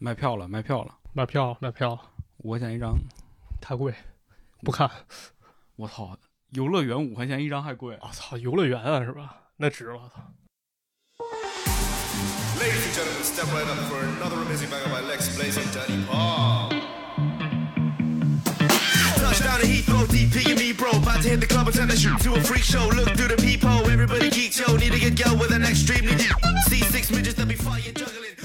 卖票了，卖票了，卖票卖票，五块钱一张。太贵，不看。我操，游乐园五块钱一张还贵。我操，游乐园啊，是吧？那值了，操！Ladies and gentlemen, step right up for another amazing banger by Lex Blaze and Danny Paul. Touchdown to Heathrow, DP and me, bro. About to hit the club and turn the shoot to a freak show. Look through the peephole, everybody geek, yo. Need to get yo with an extremely deep. See six midgets that be juggling.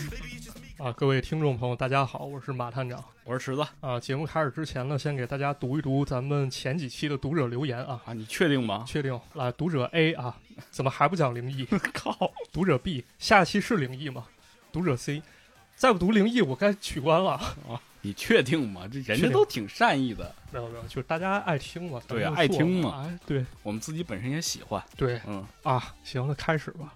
啊，各位听众朋友，大家好，我是马探长我是池子啊。节目开始之前呢，先给大家读一读咱们前几期的读者留言啊。啊，你确定吗？确定来，读者 A 啊，怎么还不讲灵异？靠！读者 B，下期是灵异吗？读者 C，再不读灵异，我该取关了。啊你确定吗？这人家都挺善意的，没有没有，就是大家爱听嘛，对爱听嘛哎，对我们自己本身也喜欢。对嗯，啊，行，那开始吧。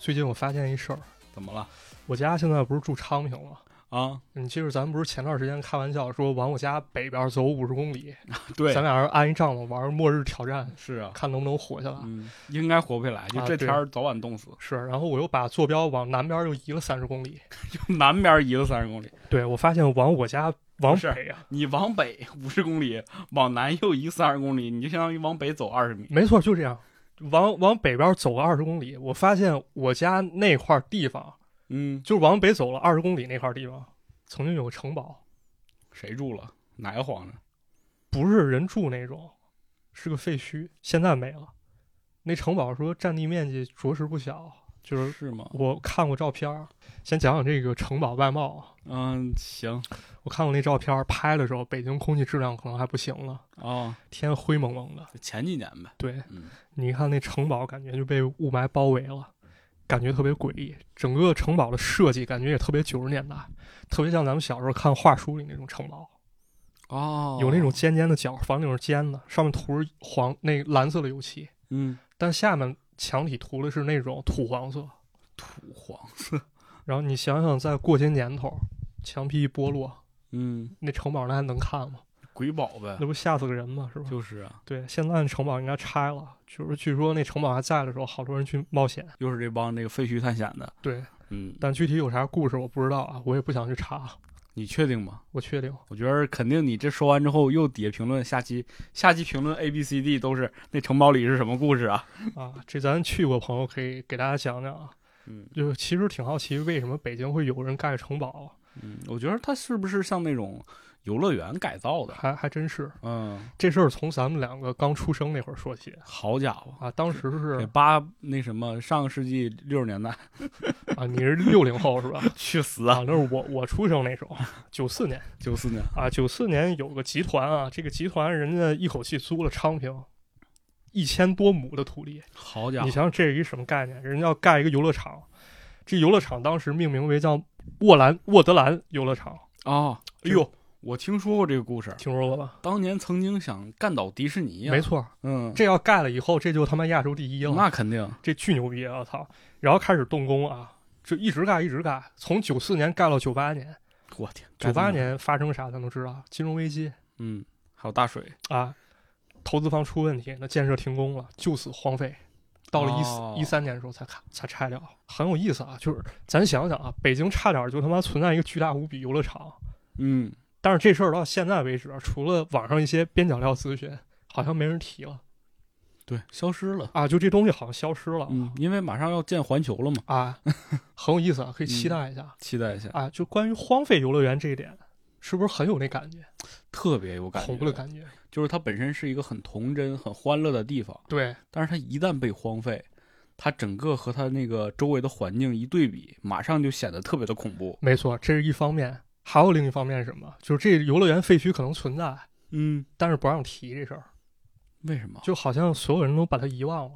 最近我发现一事儿，怎么了？我家现在不是住昌平吗？啊，你记着，咱们不是前段时间开玩笑说往我家北边走五十公里，对咱，俩人安一帐篷玩末日挑战，是啊，看能不能活下来。嗯，应该活不下来，就这天儿早晚冻死。是，然后我又把坐标往南边又移了三十公里。就南边移了三十公里，对，我发现往我家往北啊，你往北五十公里，往南又移三十公里，你就相当于往北走二十米。没错，就这样，往往北边走个二十公里，我发现我家那块地方，嗯，就往北走了二十公里那块地方，曾经有个城堡，谁住了？哪个皇上？不是人住那种，是个废墟，现在没了。那城堡说占地面积着实不小，就是是吗？我看过照片儿，先讲讲这个城堡外貌啊。嗯，行我看过那照片儿，拍的时候北京空气质量可能还不行了，啊，天灰蒙蒙的。前几年呗。对嗯，你看那城堡，感觉就被雾霾包围了，感觉特别诡异。整个城堡的设计感觉也特别九十年代，特别像咱们小时候看画书里那种城堡，哦，有那种尖尖的角，房顶是尖的，上面涂着黄那蓝色的油漆，嗯但下面墙体涂的是那种土黄色。土黄色。然后你想想，在过些年头，墙皮一剥落，嗯，那城堡那还能看吗？鬼堡呗那。不吓死个人吗？是吧？就是啊，对，现在城堡应该拆了，就是据说那城堡还在的时候，好多人去冒险。又是这帮那个废墟探险的。对，嗯，但具体有啥故事我不知道啊，我也不想去查。你确定吗？我确定，我觉得肯定你这说完之后，又底下评论下期下期评论 A B C D 都是那城堡里是什么故事啊？啊，这咱去过朋友可以给大家讲讲啊。嗯就其实挺好奇，为什么北京会有人盖城堡？嗯，我觉得它是不是像那种游乐园改造的？还还真是嗯，这事儿从咱们两个刚出生那会儿说起好家伙，啊。当时是八那什么上个世纪六十年代，啊，你是六零后是吧？去死啊，！那是我我出生那时候，九四年九四年，啊，九四年有个集团啊，这个集团人家一口气租了昌平一千多亩的土地，好家伙，你想想这是一什么概念？人家要盖一个游乐场，这游乐场当时命名为叫沃兰沃德兰游乐场，啊，哎呦，我听说过这个故事，听说过吧？当年曾经想干倒迪士尼呀、没，错，嗯，这要盖了以后，这就他妈亚洲第一了，那肯定，这巨牛逼啊！我操！然后开始动工啊，就一直盖一直盖，从九四年盖到九八年。我天，九八年发生啥咱都知道，金融危机嗯，还有大水，啊，投资方出问题，那建设停工了，就此荒废。到了一四哦一三年的时候才开才拆掉，很有意思啊！就是咱想想啊，北京差点就他妈存在一个巨大无比游乐场，嗯，但是这事儿到现在为止，除了网上一些边角料咨询，好像没人提了对，消失了，啊，就这东西好像消失了、嗯，因为马上要建环球了嘛，啊，很有意思啊，可以期嗯待一下、期待一下，啊。就关于荒废游乐园这一点，是不是很有那感觉，特别有感觉，恐怖的感觉？就是它本身是一个很童真、很欢乐的地方，对，但是它一旦被荒废，它整个和它那个周围的环境一对比，马上就显得特别的恐怖。没错，这是一方面，还有另一方面是什么？就是这游乐园废墟可能存在，嗯，但是不让提这事儿，为什么？就好像所有人都把它遗忘了。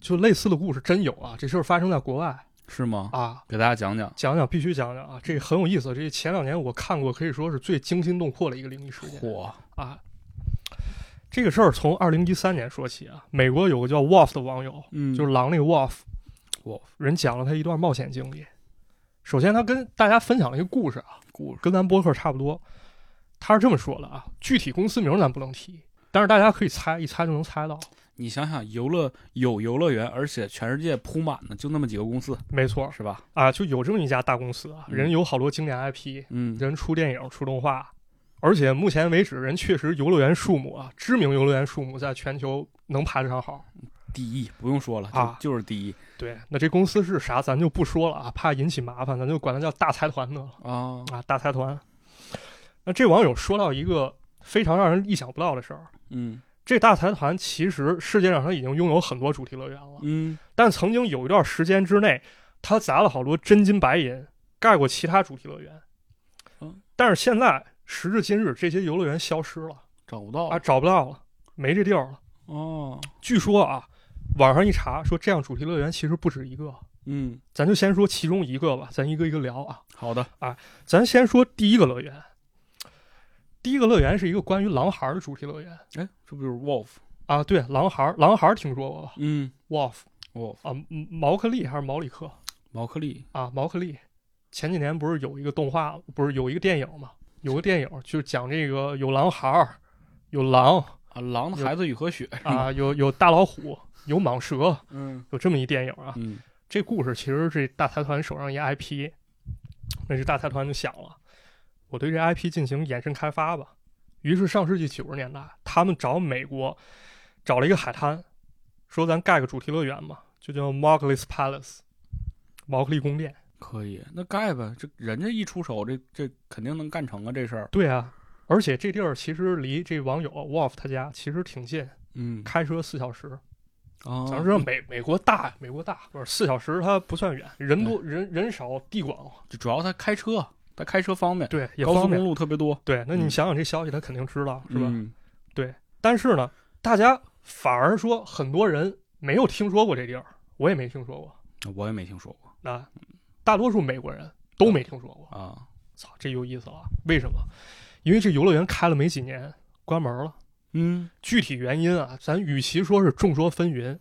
就类似的故事真有啊，这事儿发生在国外是吗？啊，给大家讲讲。讲讲必须讲讲啊，这很有意思。这前两年我看过，可以说是最惊心动魄的一个灵异事件嚯，啊。这个事儿从二零一三年说起啊，美国有个叫 Wolf 的网友，嗯，就是狼那个 Wolf，Wolf 人讲了他一段冒险经历。首先，他跟大家分享了一个故事啊，故事。跟咱播客差不多。他是这么说的啊，具体公司名咱不能提，但是大家可以猜，一猜就能猜到。你想想，游乐有游乐园，而且全世界铺满的就那么几个公司，没错是吧？啊，就有这么一家大公司啊，嗯人有好多经典 IP，嗯，人出电影、出动画，而且目前为止，人确实游乐园数目啊，知名游乐园数目在全球能排得上号。第一不用说了，就啊。就是第一。对，那这公司是啥，咱就不说了啊，怕引起麻烦，咱就管它叫大财团得了啊，啊，大财团。那这网友说到一个非常让人意想不到的事儿，嗯。这大财团其实世界上它已经拥有很多主题乐园了，嗯。但曾经有一段时间之内，它砸了好多真金白银盖过其他主题乐园，嗯但是现在时至今日，这些游乐园消失了找不到啊，找不到了，没这地儿了。哦，据说啊，网上一查说这样主题乐园其实不止一个，嗯，咱就先说其中一个吧，咱一个一个聊啊。好的啊，咱先说第一个乐园，第一个乐园是一个关于狼孩儿的主题乐园哎，这不就是 Wolf？啊，对，狼孩儿，狼孩儿听说过吧嗯？Wolf，Wolf，啊，嗯毛克利还是毛里克毛克利，啊？毛克利，前几年不是有一个动画，不是有一个电影吗？有个电影就是讲这个有狼孩儿，有狼啊，狼的孩子与和雪，啊，有有大老虎，有蟒蛇，嗯有这么一电影啊。嗯这故事其实是大财团手上一 IP，那是大财团就想了，我对这 IP 进行延伸开发吧。于是上世纪九十年代，他们找美国找了一个海滩，说咱盖个主题乐园嘛，就叫 Mowgli's Palace，毛克利宫殿。可以，那盖呗，这人家一出手，这这肯定能干成啊，这事儿，对啊，而且这地儿其实离这网友 Wolf 他家其实挺近，嗯，开车四小时。啊，咱知道美美国大，美国大，不是四小时它不算远，人多人人少地广，就主要它开车，它开车方便，对，高速公。路特别多，对，那你嗯想想这消息，他肯定知道，是吧？对但是呢，大家反而说很多人没有听说过这地儿，我也没听说过。我也没听说过那大多数美国人都没听说过。啊，操，这有意思了。为什么？因为这游乐园开了没几年，关门了。嗯具体原因啊，咱与其说是众说纷纭，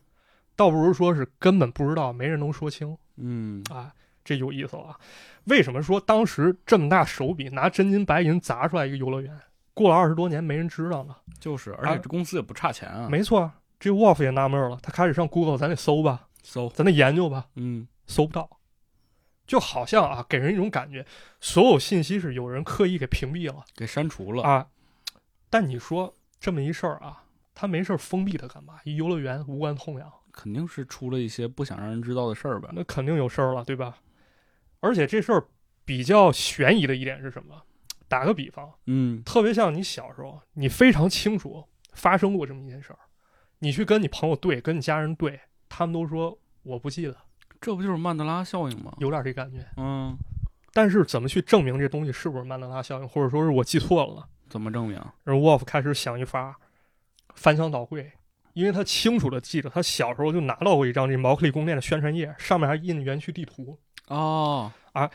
倒不如说是根本不知道，没人能说清嗯啊。这有意思了。为什么说当时这么大手笔拿真金白银砸出来一个游乐园，过了二十多年没人知道呢？就是，而且这公司也不差钱啊，没错，这 Wolf 也纳闷了，他开始上 Google，咱得搜吧，搜，咱得研究吧，嗯搜不到，就好像啊，给人一种感觉，所有信息是有人刻意给屏蔽了给删除了，啊。但你说这么一事儿啊，他没事儿封闭它干嘛？一游乐园无关痛痒，肯定是出了一些不想让人知道的事儿呗，那肯定有事儿了，对吧？而且这事儿比较悬疑的一点是什么？打个比方，嗯特别像你小时候，你非常清楚发生过这么一件事儿，你去跟你朋友对，跟你家人对，他们都说我不记得，这不就是曼德拉效应吗？有点这感觉。嗯，但是怎么去证明这东西是不是曼德拉效应，或者说是我记错了呢？怎么证明？然后 Wolf 开始想一法，翻箱倒柜，因为他清楚的记得他小时候就拿到过一张这毛克利宫殿的宣传页，上面还印园区地图。哦啊，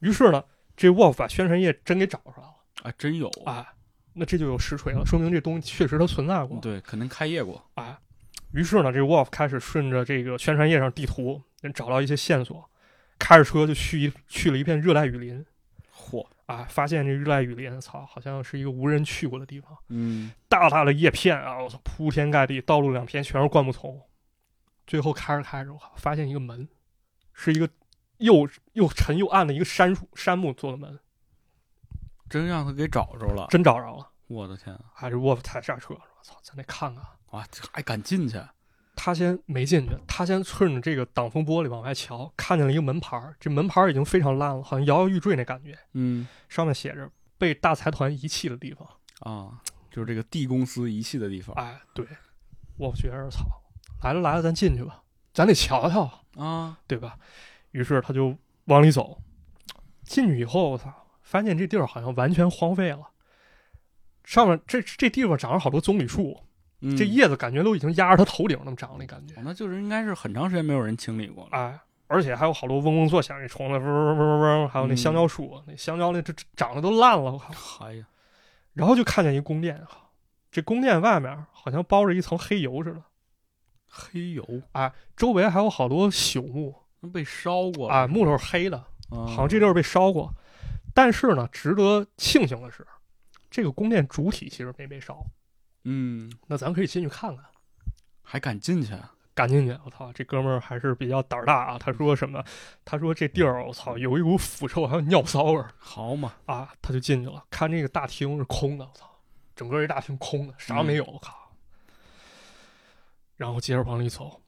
于是呢，这 Wolf 把宣传页真给找出来了啊，真有，啊，那这就有实锤了，说明这东西确实它存在过。对，可能开业过，啊。于是呢，这 Wolf 开始顺着这个宣传页上地图找到一些线索，开着车就去一去了一片热带雨林嚯，啊，发现这热带雨林，操，好像是一个无人去过的地方，嗯大大的叶片啊，我操，铺天盖地，道路两边全是灌木丛。最后开着开着，我靠，发现一个门，是一个又又沉又暗的一个杉树杉木做的门，真让他给找着了，真找着了。我的天啊，啊，这 Wolf 踩刹车，我操，咱得看看。哇，这还敢进去？他先没进去，他先顺着这个挡风玻璃往外瞧，看见了一个门牌儿，这门牌儿已经非常烂了，好像摇摇欲坠那感觉，嗯上面写着“被大财团遗弃的地方啊，就是这个 D 公司遗弃的地”。方哎，对，我觉着操，来了来了，咱进去吧，咱得瞧瞧，啊，对吧？于是他就往里走，进去以后，我操，发现这地儿好像完全荒废了，上面这这地方长了好多棕榈树，嗯这叶子感觉都已经压着他头顶那么长那感觉。哦那就是应该是很长时间没有人清理过了。哎，而且还有好多嗡嗡作响，那虫子嗡嗡嗡嗡嗡，还有那嗯香蕉树，那香蕉那这这长得都烂了，我靠！哎呀，然后就看见一宫殿，这宫殿外面好像包着一层黑油似的，黑油哎周围还有好多朽木被烧过啊，木头是黑的，啊好像这地儿被烧过。但是呢，值得庆幸的是，这个宫殿主体其实没被烧。嗯，那咱可以进去看看。还敢进去啊？赶进去！我操，这哥们儿还是比较胆儿大啊。他说什么？他说这地儿，我操，有一股腐臭，还有尿骚味儿好嘛，啊！他就进去了，看这个大厅是空的，我操，整个一大厅空的，啥没有，我靠。然后接着往里走，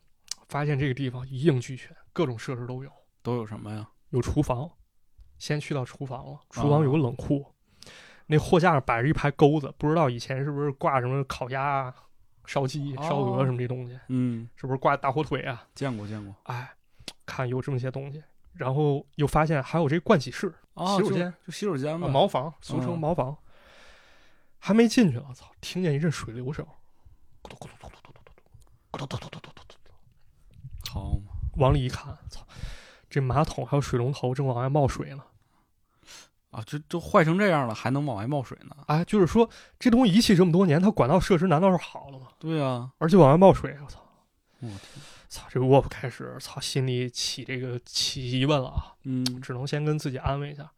发现这个地方一应俱全，各种设施都有。都有什么呀？有厨房，先去到厨房了。厨房有个冷库，那货架上摆着一排钩子，不知道以前是不是挂什么烤鸭啊、烧鸡、哦烧鹅什么这东西，嗯，是不是挂大火腿啊？见过见过。哎，看有这么些东西，然后又发现还有这盥洗室、啊，洗手间、就洗手间。茅房，俗称嗯茅房。还没进去呢，操！听见一阵水流声，咕嘟咕嘟咕嘟咕嘟咕嘟咕嘟咕嘟咕嘟咕嘟咕嘟，好嘛，往里一看，操！这马桶还有水龙头正往外冒水呢。啊，这都坏成这样了，还能往外冒水呢？哎，就是说这东西遗弃这么多年，它管道设施难道是好了吗？对啊，而且往外冒水，我操！我天，操，这个沃夫开始操心里起这个起疑问了啊，嗯，只能先跟自己安慰一下，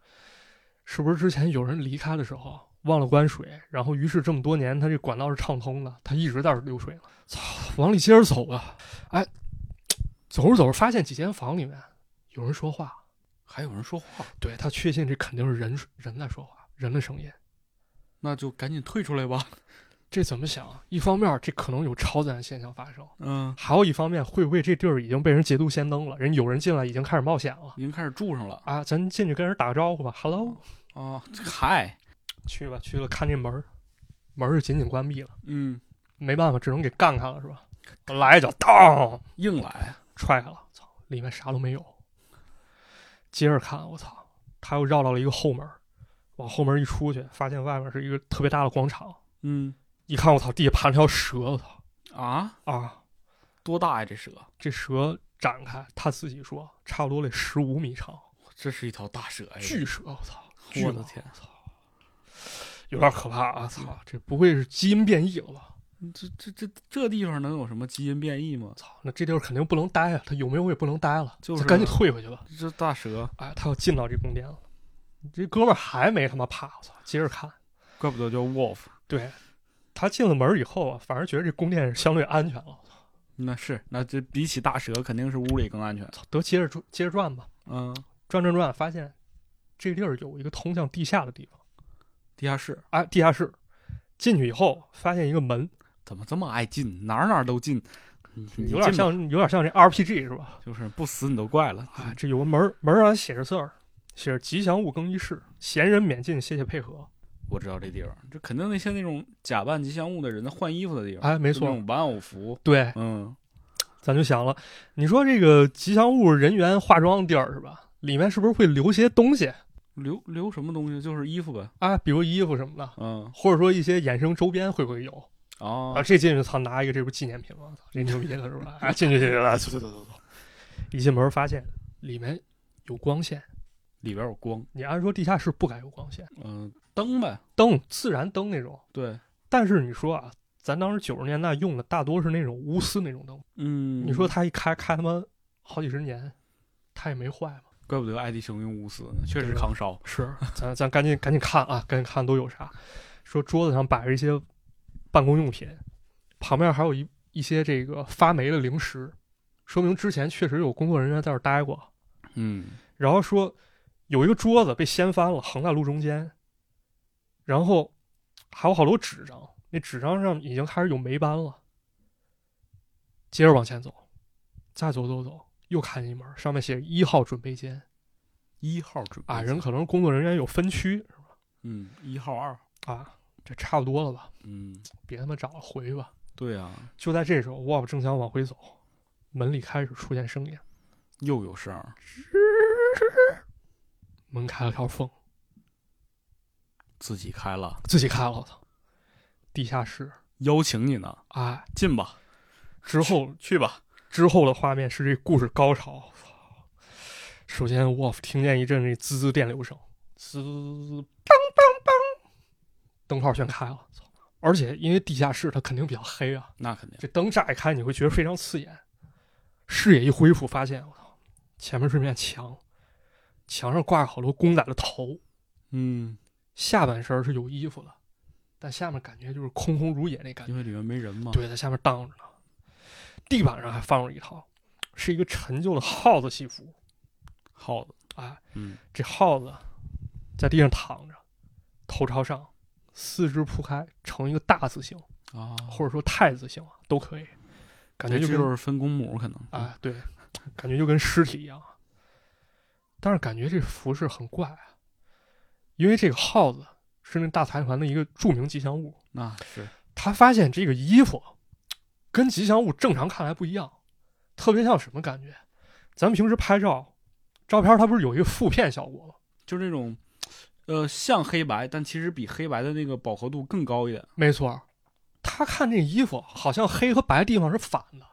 是不是之前有人离开的时候忘了关水，然后于是这么多年它这管道是畅通的，它一直在这儿流水呢。操，往里接着走啊，哎，走着走着发现几间房里面有人说话，还有人说话，对他确信这肯定是人人在说话，人的声音。那就赶紧退出来吧。这怎么想啊？一方面这可能有超自然现象发生，嗯，还有一方面会不会这地儿已经被人捷足先登了？人有人进来已经开始冒险了已经开始住上了啊！咱进去跟人打个招呼吧，Hello，啊。嗨，去吧去了，看这门儿，门儿是紧紧关闭了，嗯，没办法，只能给干开了是吧？来一脚，当硬来，踹开了，操，里面啥都没有。接着看，我操，他又绕到了一个后门，往后门一出去，发现外面是一个特别大的广场。嗯一看，我操，地下盘了条蛇，我操啊，啊！多大呀？这蛇，这蛇展开，他自己说差不多得十五米长，这是一条大蛇呀！巨蛇，我操，我的天，操有点可怕啊！操，这不会是基因变异了吧？这这这这地方能有什么基因变异吗？操，那这地方肯定不能待啊！他有没有也不能待了，就是赶紧啊退回去吧。这大蛇，哎，他要进到这宫殿了，这哥们儿还没他妈怕，我操！接着看，怪不得叫 wolf。对他进了门儿以后啊，反而觉得这宫殿是相对安全了。那是，那这比起大蛇，肯定是屋里更安全。操，得接着转接着转吧，嗯，转转转，发现这地儿有一个通向地下的地方，地下室哎，地下室。进去以后，发现一个门，怎么这么爱进？哪儿哪儿都进，有点，像有点像这 RPG 是吧？就是不死你都怪了。哎，这有个门，门儿上写着字儿，写着“吉祥物更衣室，闲人免进，谢谢配合我知道这地方，这肯定那些那种假扮吉祥物的人换衣服的地”。方，哎，没错，就那种玩偶服。对，嗯，咱就想了，你说这个吉祥物人员化妆地儿是吧？里面是不是会留些东西留留什么东西？就是衣服呗。啊？比如衣服什么的，嗯，或者说一些衍生周边会不会有哦啊？，这进去操，拿一个这不是纪念品吗？操，这牛逼了是吧？啊，进去进去了，走走走走走。一进门发现里面有光线，里边有光。你按说地下室不该有光线，嗯，灯呗。灯自然灯那种。对，但是你说啊，咱当时九十年代用的大多是那种钨丝那种灯，嗯，你说它一开开他妈好几十年，它也没坏嘛。怪不得爱迪生用钨丝呢，确实对吧抗烧。是，咱咱赶紧赶紧看啊，赶紧看都有啥。说桌子上摆着一些办公用品，旁边还有一一些这个发霉的零食，说明之前确实有工作人员在这儿待过。嗯，然后说有一个桌子被掀翻了，横在路中间，然后还有好多纸张，那纸张上已经开始有霉斑了。接着往前走，再走走走，又看见一门，上面写着一号准备间一号准备啊，人可能工作人员有分区嗯，一号二。啊，这差不多了吧？嗯，别他妈找了，回去吧。对啊，就在这时候，沃夫正想往回走，门里开始出现声音，又有声儿，门开了条缝，自己开了，自己开了，我操！地下室，邀请你呢，哎，进吧，之后去吧。之后的画面是这故事高潮。首先，沃夫听见一阵这滋滋电流声，滋灯泡全开了。操而且因为地下室它肯定比较黑啊，那肯定。这灯乍一开，你会觉得非常刺眼。视野一恢复，发现我操，前面是面墙，墙上挂着好多公仔的头，嗯，下半身是有衣服的，但下面感觉就是空空如也那感觉。因为里面没人嘛。，对，在下面荡着呢。地板上还放着一套，是一个陈旧的耗子戏服。耗子，哎，嗯，这耗子在地上躺着，头朝上，四肢铺开，成一个大字形，啊，或者说太字形都可以。感觉就就是分公母可能，啊，对，感觉就跟尸体一样。但是感觉这服饰很怪啊，因为这个耗子是那大财团的一个著名吉祥物。那是，他发现这个衣服跟吉祥物正常看来不一样，特别像什么感觉？咱们平时拍照，照片它不是有一个负片效果吗？就是那种，呃，像黑白，但其实比黑白的那个饱和度更高一点。没错，他看这衣服好像黑和白地方是反的，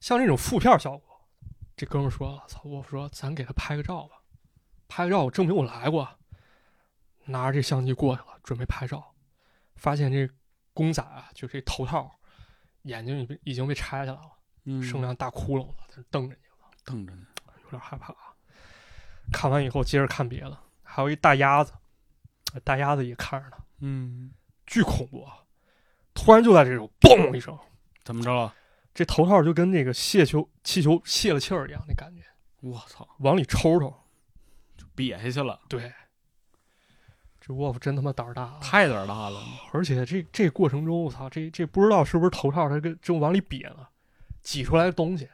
像这种负片效果。这哥们儿说：“操，我说咱给他拍个照吧，拍个照我证明我来过。”拿着这相机过去了，准备拍照，发现这公仔啊，就这头套，眼睛已经已经被拆下来了，嗯，剩两大窟窿了，在那瞪着你了，瞪着你。有点害怕。看完以后，接着看别的，还有一大鸭子，大鸭子也看着呢，嗯，巨恐怖啊！突然就在这种嘣一声，怎么着了？这头套就跟那个泄球气球泄了气儿一样，那感觉我操，往里抽抽。就瘪下去了，对，这沃夫真他妈胆儿大啊！太胆儿大了。而且这这过程中，我操，这这不知道是不是头套它跟正往里瘪呢，挤出来的东西，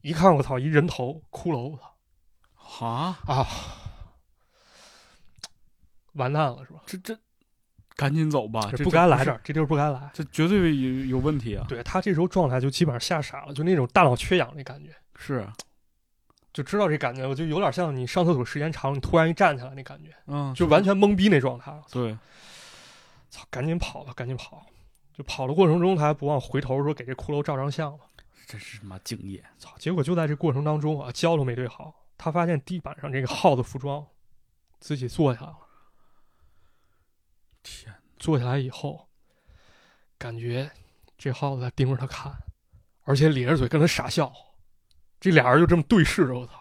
一看我操，一人头骷髅，我操啊，啊，完蛋了是吧？这这，赶紧走吧，这这不该来这这儿，这地儿不该来。这绝对有有问题啊！对他这时候状态就基本上吓傻了，就那种大脑缺氧那感觉，是，就知道这感觉，我就有点像你上厕所时间长，你突然一站起来那感觉，嗯，就完全懵逼那状态。对，操，赶紧跑吧，赶紧跑！就跑的过程中，他还不忘回头说给这骷髅照张相了。这是他妈敬业。操！结果就在这过程当中啊，胶都没对好，他发现地板上这个耗子服装，自己坐下了。天，坐下来以后，感觉这耗子在盯着他看，而且咧着嘴跟他傻笑。这俩人就这么对视着，我操！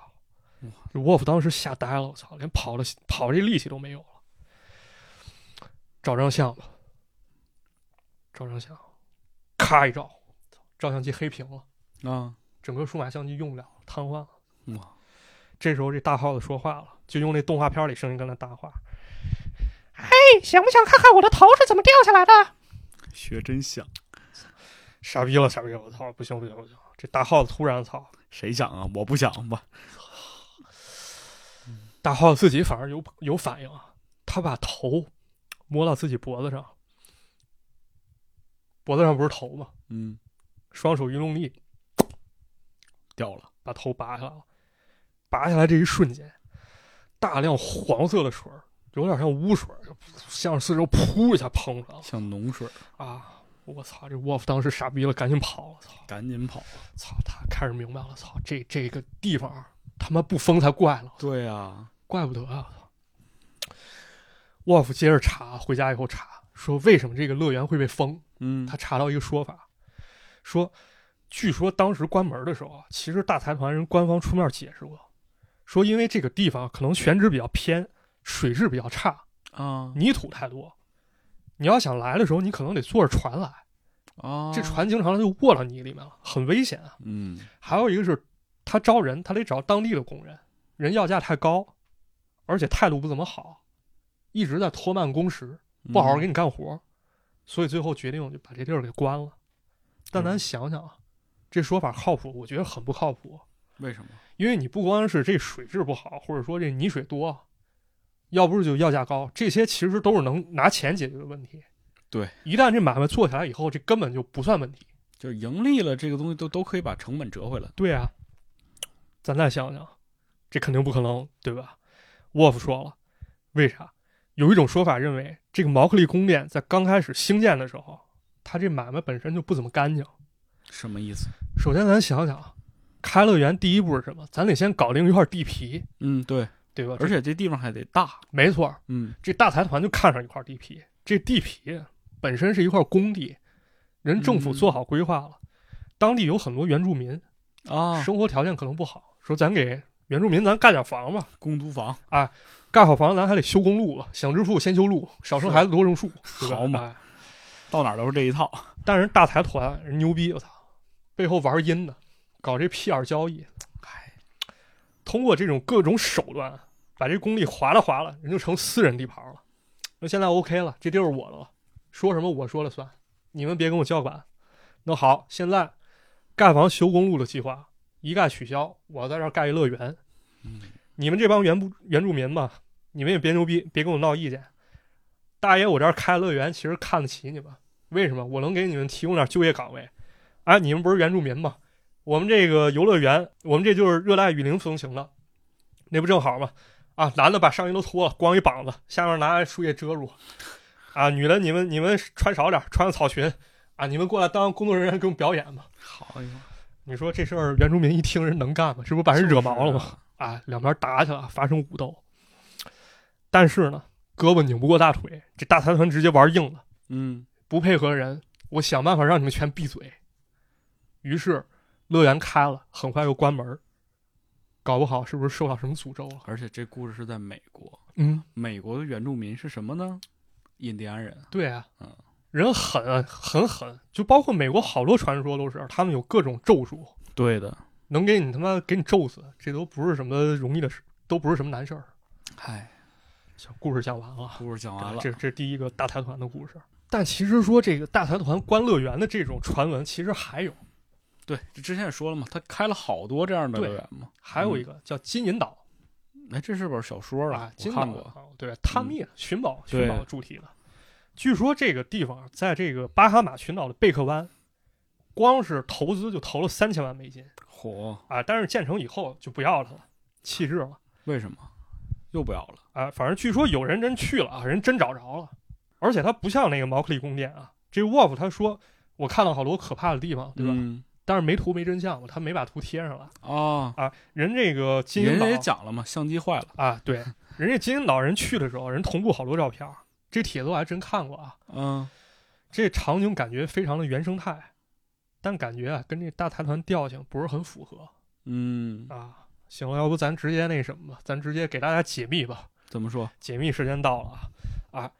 哇这沃夫当时吓呆了，我操，连跑的跑这力气都没有了。照张相吧，照张相，咔一照，照相机黑屏了，啊，整个数码相机用不了，瘫痪了。哇，这时候这大耗子说话了，就用那动画片里声音跟他搭话：“哎，想不想看看我的头是怎么掉下来的？”学真像，傻逼了，傻逼了！我操，不行不行不行！这大耗子突然操，谁想啊？我不想吧？大耗子自己反而有有反应啊，他把头摸到自己脖子上，脖子上不是头吗？嗯，双手一用力，掉了。把头拔下来了。拔下来这一瞬间，大量黄色的水儿，有点像污水儿，向四周噗一下喷出来了像脓水，啊！我操，这沃夫当时傻逼了，赶紧跑！操赶紧跑！操，他开始明白了，操，这这个地方他妈不封才怪了，对啊，怪不得啊！沃夫接着查，回家以后查，说为什么这个乐园会被封？嗯，他查到一个说法，说，据说当时关门的时候啊，其实大财团人官方出面解释过，说因为这个地方可能选址比较偏，水质比较差，啊泥土太多，你要想来的时候，你可能得坐着船来，啊，这船经常就卧到泥里面了，很危险啊。嗯，还有一个是，他招人，他得找当地的工人，人要价太高，而且态度不怎么好，一直在拖慢工时，不好好给你干活，所以最后决定就把这地儿给关了。但咱嗯想想啊，这说法靠谱？我觉得很不靠谱，为什么？因为你不光是这水质不好，或者说这泥水多，要不是就要价高，这些其实都是能拿钱解决的问题。对，一旦这买卖做起来以后，这根本就不算问题。就是盈利了，这个东西都都可以把成本折回来。对啊，咱再想想，这肯定不可能，对吧？沃夫说了，为啥？有一种说法认为，这个毛克利宫殿在刚开始兴建的时候，它这买卖本身就不怎么干净。什么意思？首先，咱想想，开乐园第一步是什么？咱得先搞定一块地皮，嗯，对，对吧？而且这地方还得大。没错，嗯这大财团就看上一块地皮，这地皮本身是一块工地，人政府嗯做好规划了，当地有很多原住民，啊，生活条件可能不好，说咱给原住民咱盖点房吧，公租房盖好房咱还得修公路了，想致富先修路，少生孩子多种树，对吧好嘛哎到哪儿都是这一套。但是大财团人牛逼，我操，背后玩阴的，搞这 PR 交易，嗨，通过这种各种手段，把这工地划了划了，人就成私人地盘了。那现在 OK 了，这地儿是我的了，说什么我说了算，你们别跟我叫板。那好，现在盖房修公路的计划一概取消，我在这儿盖一乐园。嗯你们这帮原不原住民吧，你们也别牛逼，别跟我闹意见。大爷，我这儿开乐园，其实看得起你们。为什么？我能给你们提供点就业岗位。哎，你们不是原住民吗？我们这个游乐园，我们这就是热带雨林风情的，那不正好吗？啊，男的把上衣都脱了，光一膀子，下面拿树叶遮住。啊，女的你们你们穿少点，穿个草裙。啊，你们过来当工作人员给我们表演吧。好呀，你说这事儿原住民一听人能干吗？这不把人惹毛了吗？啊？啊，两边打起来，发生武斗。但是呢，胳膊拧不过大腿，这大财团直接玩硬了，嗯，不配合人，我想办法让你们全闭嘴。于是，乐园开了，很快又关门儿，搞不好是不是受到什么诅咒了？而且这故事是在美国，嗯，美国的原住民是什么呢？印第安人。对啊，嗯人狠啊，很狠，就包括美国好多传说都是，他们有各种咒术，对的，能给你他妈给你咒死，这都不是什么容易的事，都不是什么难事儿。嗨，小，故事讲完了。故事讲完了。这这第一个大财团的故事。但其实说这个大财团关乐园的这种传闻，其实还有对，这之前也说了嘛，他开了好多这样的对乐园嘛。还有一个叫金银岛哎，这是本小说啊，我金岛看过。啊对，探秘寻宝寻宝主题的。据说这个地方在这个巴哈马群岛的贝克湾，光是投资就投了三千万美金嚯，啊！但是建成以后就不要它了，弃置了为什么又不要了？啊！反正据说有人真去了啊，人真找着了，而且它不像那个毛克利宫殿啊，这沃夫他说我看到好多可怕的地方，对吧？嗯但是没图没真相嘛，他没把图贴上来啊，啊。人这个金银岛人也讲了嘛，相机坏了。啊，对，人家金银岛人去的时候，人同步好多照片儿，这帖子我还真看过啊。嗯，这场景感觉非常的原生态，但感觉啊跟这大财团调性不是很符合嗯，啊。行了，要不咱直接那什么吧，咱直接给大家解密吧。怎么说？解密时间到了啊啊！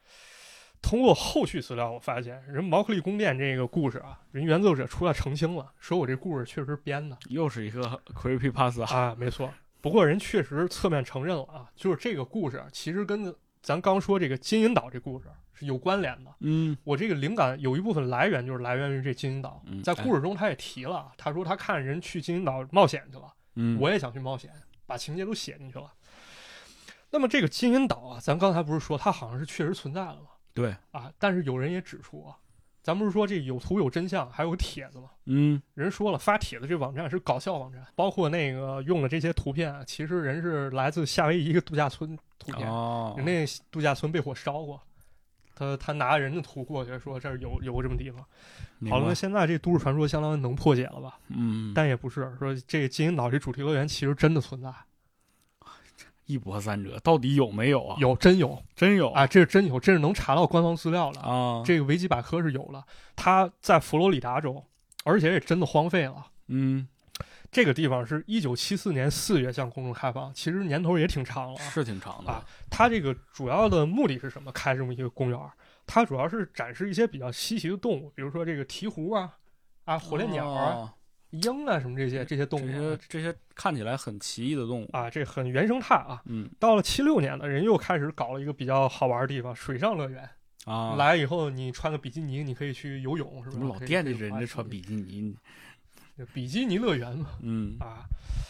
通过后续资料，我发现人毛克利宫殿这个故事啊，人原作者出来澄清了，说我这故事确实编的。又是一个 creepy pasta。啊，没错。不过人确实侧面承认了啊，就是这个故事其实跟咱刚说这个金银岛这故事是有关联的。嗯我这个灵感有一部分来源就是来源于这金银岛嗯，在故事中他也提了啊，他说他看人去金银岛冒险去了，嗯，我也想去冒险，把情节都写进去了。那么这个金银岛啊，咱刚才不是说它好像是确实存在了吗？对，啊，但是有人也指出啊，咱不是说这有图有真相，还有帖子吗？嗯人说了，发帖子这网站是搞笑网站，包括那个用的这些图片啊，其实人是来自夏威夷一个度假村图片，哦，人那度假村被火烧过，他他拿人的图过去说这儿有有个这么地方。好了，那现在这都市传说相当于能破解了吧？嗯，但也不是说这个金银岛这主题乐园其实真的存在，一波三折，到底有没有啊？，有真有真有啊，这是真有，这是能查到官方资料了。啊！这个维基百科是有了，它在佛罗里达州，而且也真的荒废了。嗯，这个地方是一九七四年四月向公众开放，其实年头也挺长了啊。是挺长的啊它这个主要的目的是什么？开这么一个公园，它主要是展示一些比较稀奇的动物，比如说这个鹈鹕啊、啊火烈鸟啊、哦鹰啊什么这些这些动物这些看起来很奇异的动物，啊，这很原生态啊。嗯到了七六年呢，人又开始搞了一个比较好玩的地方——水上乐园。啊，来以后，你穿个比基尼，你可以去游泳，是吧？怎么老惦记人家穿比基尼？比基尼乐园嘛嗯，啊。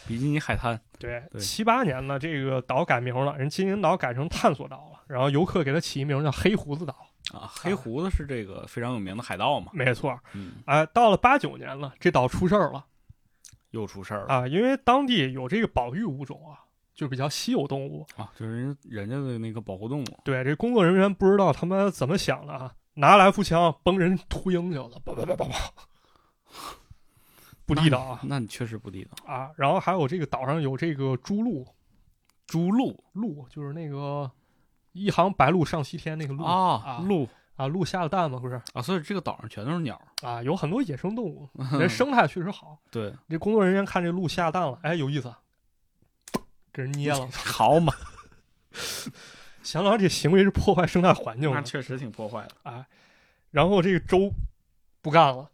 比基尼海滩，对，对七八年呢，这个岛改名了，人金银岛改成探索岛了，然后游客给它起一名叫黑胡子岛。啊，黑胡子是这个非常有名的海盗嘛，没错，嗯，哎，到了八九年了，这岛出事儿了又出事儿了啊，因为当地有这个保育物种啊，就比较稀有动物。啊，就是人人家的那个保护动物，对，这工作人员不知道他们怎么想的啊，拿来福枪崩人秃鹰去了，叭叭叭叭叭，不地道啊那你确实不地道。啊！然后还有这个岛上有这个猪鹿，猪鹿鹿就是那个一行白鹭上西天那个鹭啊，鹭啊，鹭下了蛋嘛，不是啊，所以这个岛上全都是鸟。啊，有很多野生动物，人生态确实好。对，这工作人员看这鹭下蛋了，哎，有意思，给人捏了，好嘛，想想这行为是破坏生态环境那确实挺破坏的。啊。然后这个州不干了，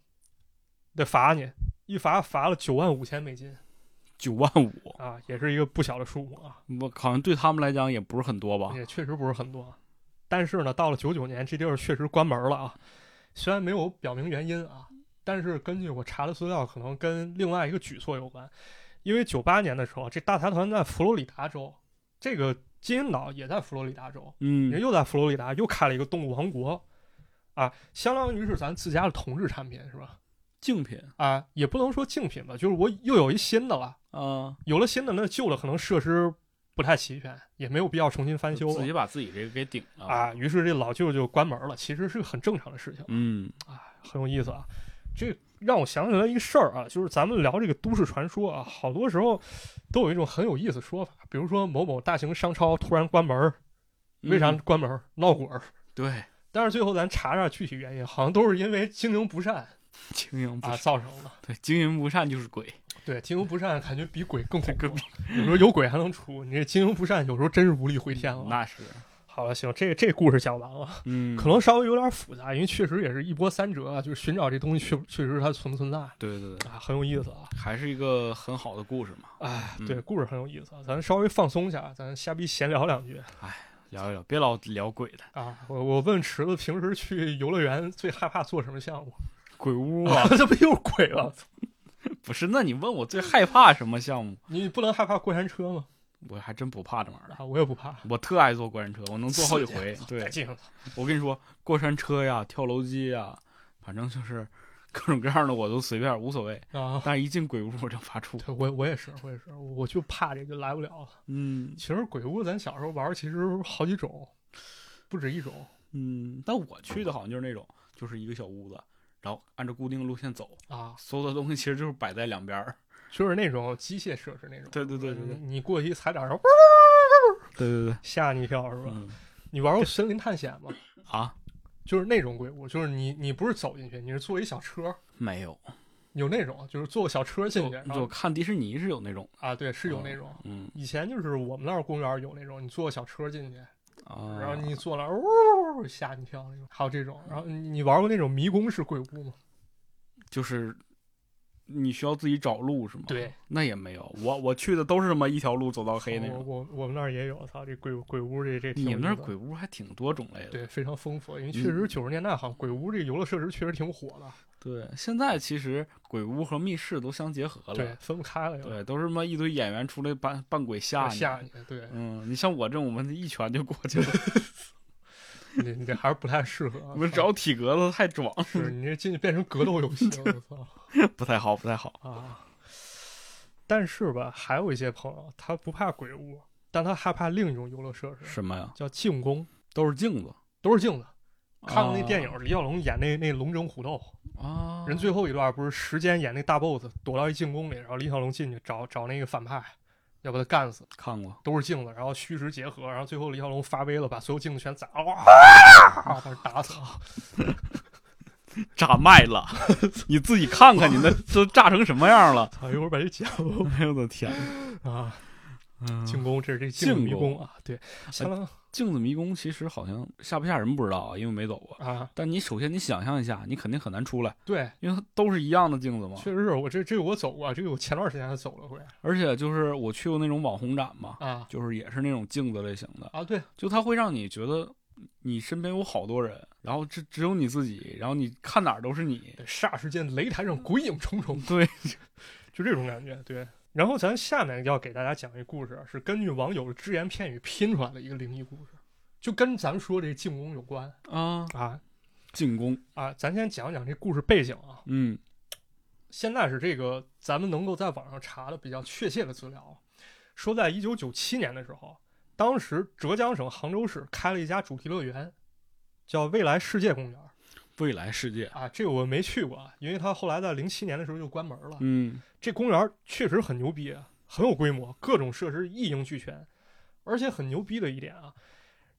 得罚你，一罚罚了九万五千美金九万五，啊，也是一个不小的数目啊，我好像对他们来讲也不是很多吧？也确实不是很多。但是呢，到了九九年，这地儿确实关门了啊，虽然没有表明原因啊，但是根据我查的资料，可能跟另外一个举措有关。因为九八年的时候，这大财团在佛罗里达州，这个金银岛也在佛罗里达州，人嗯，又在佛罗里达又开了一个动物王国，啊，相当于是咱自家的同质产品是吧？竞品啊，也不能说竞品吧，就是我又有一新的了，啊，有了新的，那旧的可能设施不太齐全，也没有必要重新翻修自己把自己这个给顶了。啊。于是这老舅就关门了，其实是个很正常的事情嗯啊，很有意思啊。这让我想起来一个事儿啊，就是咱们聊这个都市传说啊，好多时候都有一种很有意思的说法，比如说某某大型商超突然关门儿，为啥嗯关门儿？闹鬼儿。对，但是最后咱查查具体原因，好像都是因为经营不善啊经营不善，造成的。对，经营不善就是鬼。对，经营不善感觉比鬼更恐更怖。有时候有鬼还能出，你这经营不善有时候真是无力回天了。那是，好了，行，这这故事讲完了，嗯，可能稍微有点复杂，因为确实也是一波三折啊，就是寻找这东西确确实它存不存在对对对，啊，很有意思啊。还是一个很好的故事嘛。哎，嗯对，故事很有意思啊，咱稍微放松一下，咱瞎逼闲聊两句聊一聊，别老聊鬼的，啊。我我问池子平时去游乐园最害怕做什么项目？鬼屋啊，这不又是鬼了？不是？那你问我最害怕什么项目？你不能害怕过山车吗？我还真不怕这玩意儿，啊，我也不怕。我特爱坐过山车，我能坐好几 回。带对，我跟你说，过山车呀、跳楼机呀，反正就是各种各样的我都随便，无所谓。啊！但是一进鬼屋我就发怵。对，我我也是，我也是，我就怕这个来不了了。嗯其实鬼屋咱小时候玩，其实好几种，不止一种。嗯，但我去的好像就是那种，就是一个小屋子，然后按照固定路线走，啊，所有的东西其实就是摆在两边儿。就是那种机械设施那种。对对对对对你你过去踩点儿，然后对对 对，吓你一跳是吧？嗯你玩过森林探险吗？啊，就是那种鬼屋，就是你你不是走进去，你是坐一小车，没有，有那种就是坐个小车进去，就看迪士尼是有那种，啊，对，是有那种。嗯以前就是我们那儿公园有那种，你坐个小车进去，啊，然后你坐那，呜吓你一跳那种，还有这种。然后你你玩过那种迷宫式鬼屋吗？就是你需要自己找路是吗？，对，那也没有，我我去的都是什么一条路走到黑那种。我我们那儿也有，操，这鬼鬼屋这这你们那儿鬼屋还挺多种类的。对非常丰富，因为嗯确实九十年代好像鬼屋这游乐设施确实挺火的，对，现在其实鬼屋和密室都相结合了。对，分不开了对，都是他妈一堆演员出来扮扮鬼吓你。吓你，对，嗯，你像我这种，我们一拳就过去了。你你这还是不太适合啊，我们只要体格子太壮，是你这进去变成格斗游戏了，我操 不太好，不太好。啊！但是吧，还有一些朋友他不怕鬼屋，但他害怕另一种游乐设施，什么呀？叫镜宫，都是镜子。都是镜子。看过那啊电影，李小龙演那那龙争虎斗，啊？人最后一段不是时间演那大 boss 躲到一进宫里，然后李小龙进去找找那个反派，要把他干死，看过。都是镜子，然后虚实结合，然后最后李小龙发威了，把所有镜子全砸了，哇，把他打死。炸麦了，你自己看看，你那 都炸成什么样了？操，一会儿把这剪了 哎呦我的天！啊！嗯，镜宫，这是这镜子迷镜宫宫啊，对，相当镜子迷宫其实好像吓不吓人不知道啊，因为没走过。啊，但你首先你想象一下，你肯定很难出来，对，因为它都是一样的镜子嘛。确实是我这这个我走过，这个我前段时间还走了回而且就是我去过那种网红展嘛，啊就是也是那种镜子类型的，啊，对，就它会让你觉得你身边有好多人，然后只只有你自己，然后你看哪儿都是你。霎时间擂台上鬼影重重，对，就这种感觉，对。然后咱下面要给大家讲一个故事，是根据网友的只言片语拼出来的一个灵异故事，就跟咱们说这进宫有关啊，啊进攻，啊。咱先讲讲这故事背景啊。嗯现在是这个咱们能够在网上查的比较确切的资料，说在一九九七年的时候，当时浙江省杭州市开了一家主题乐园，叫未来世界公园未来世界，啊。这个我没去过啊，因为它后来在零七年的时候就关门了。嗯这公园确实很牛逼，啊，很有规模，各种设施一应俱全，而且很牛逼的一点啊，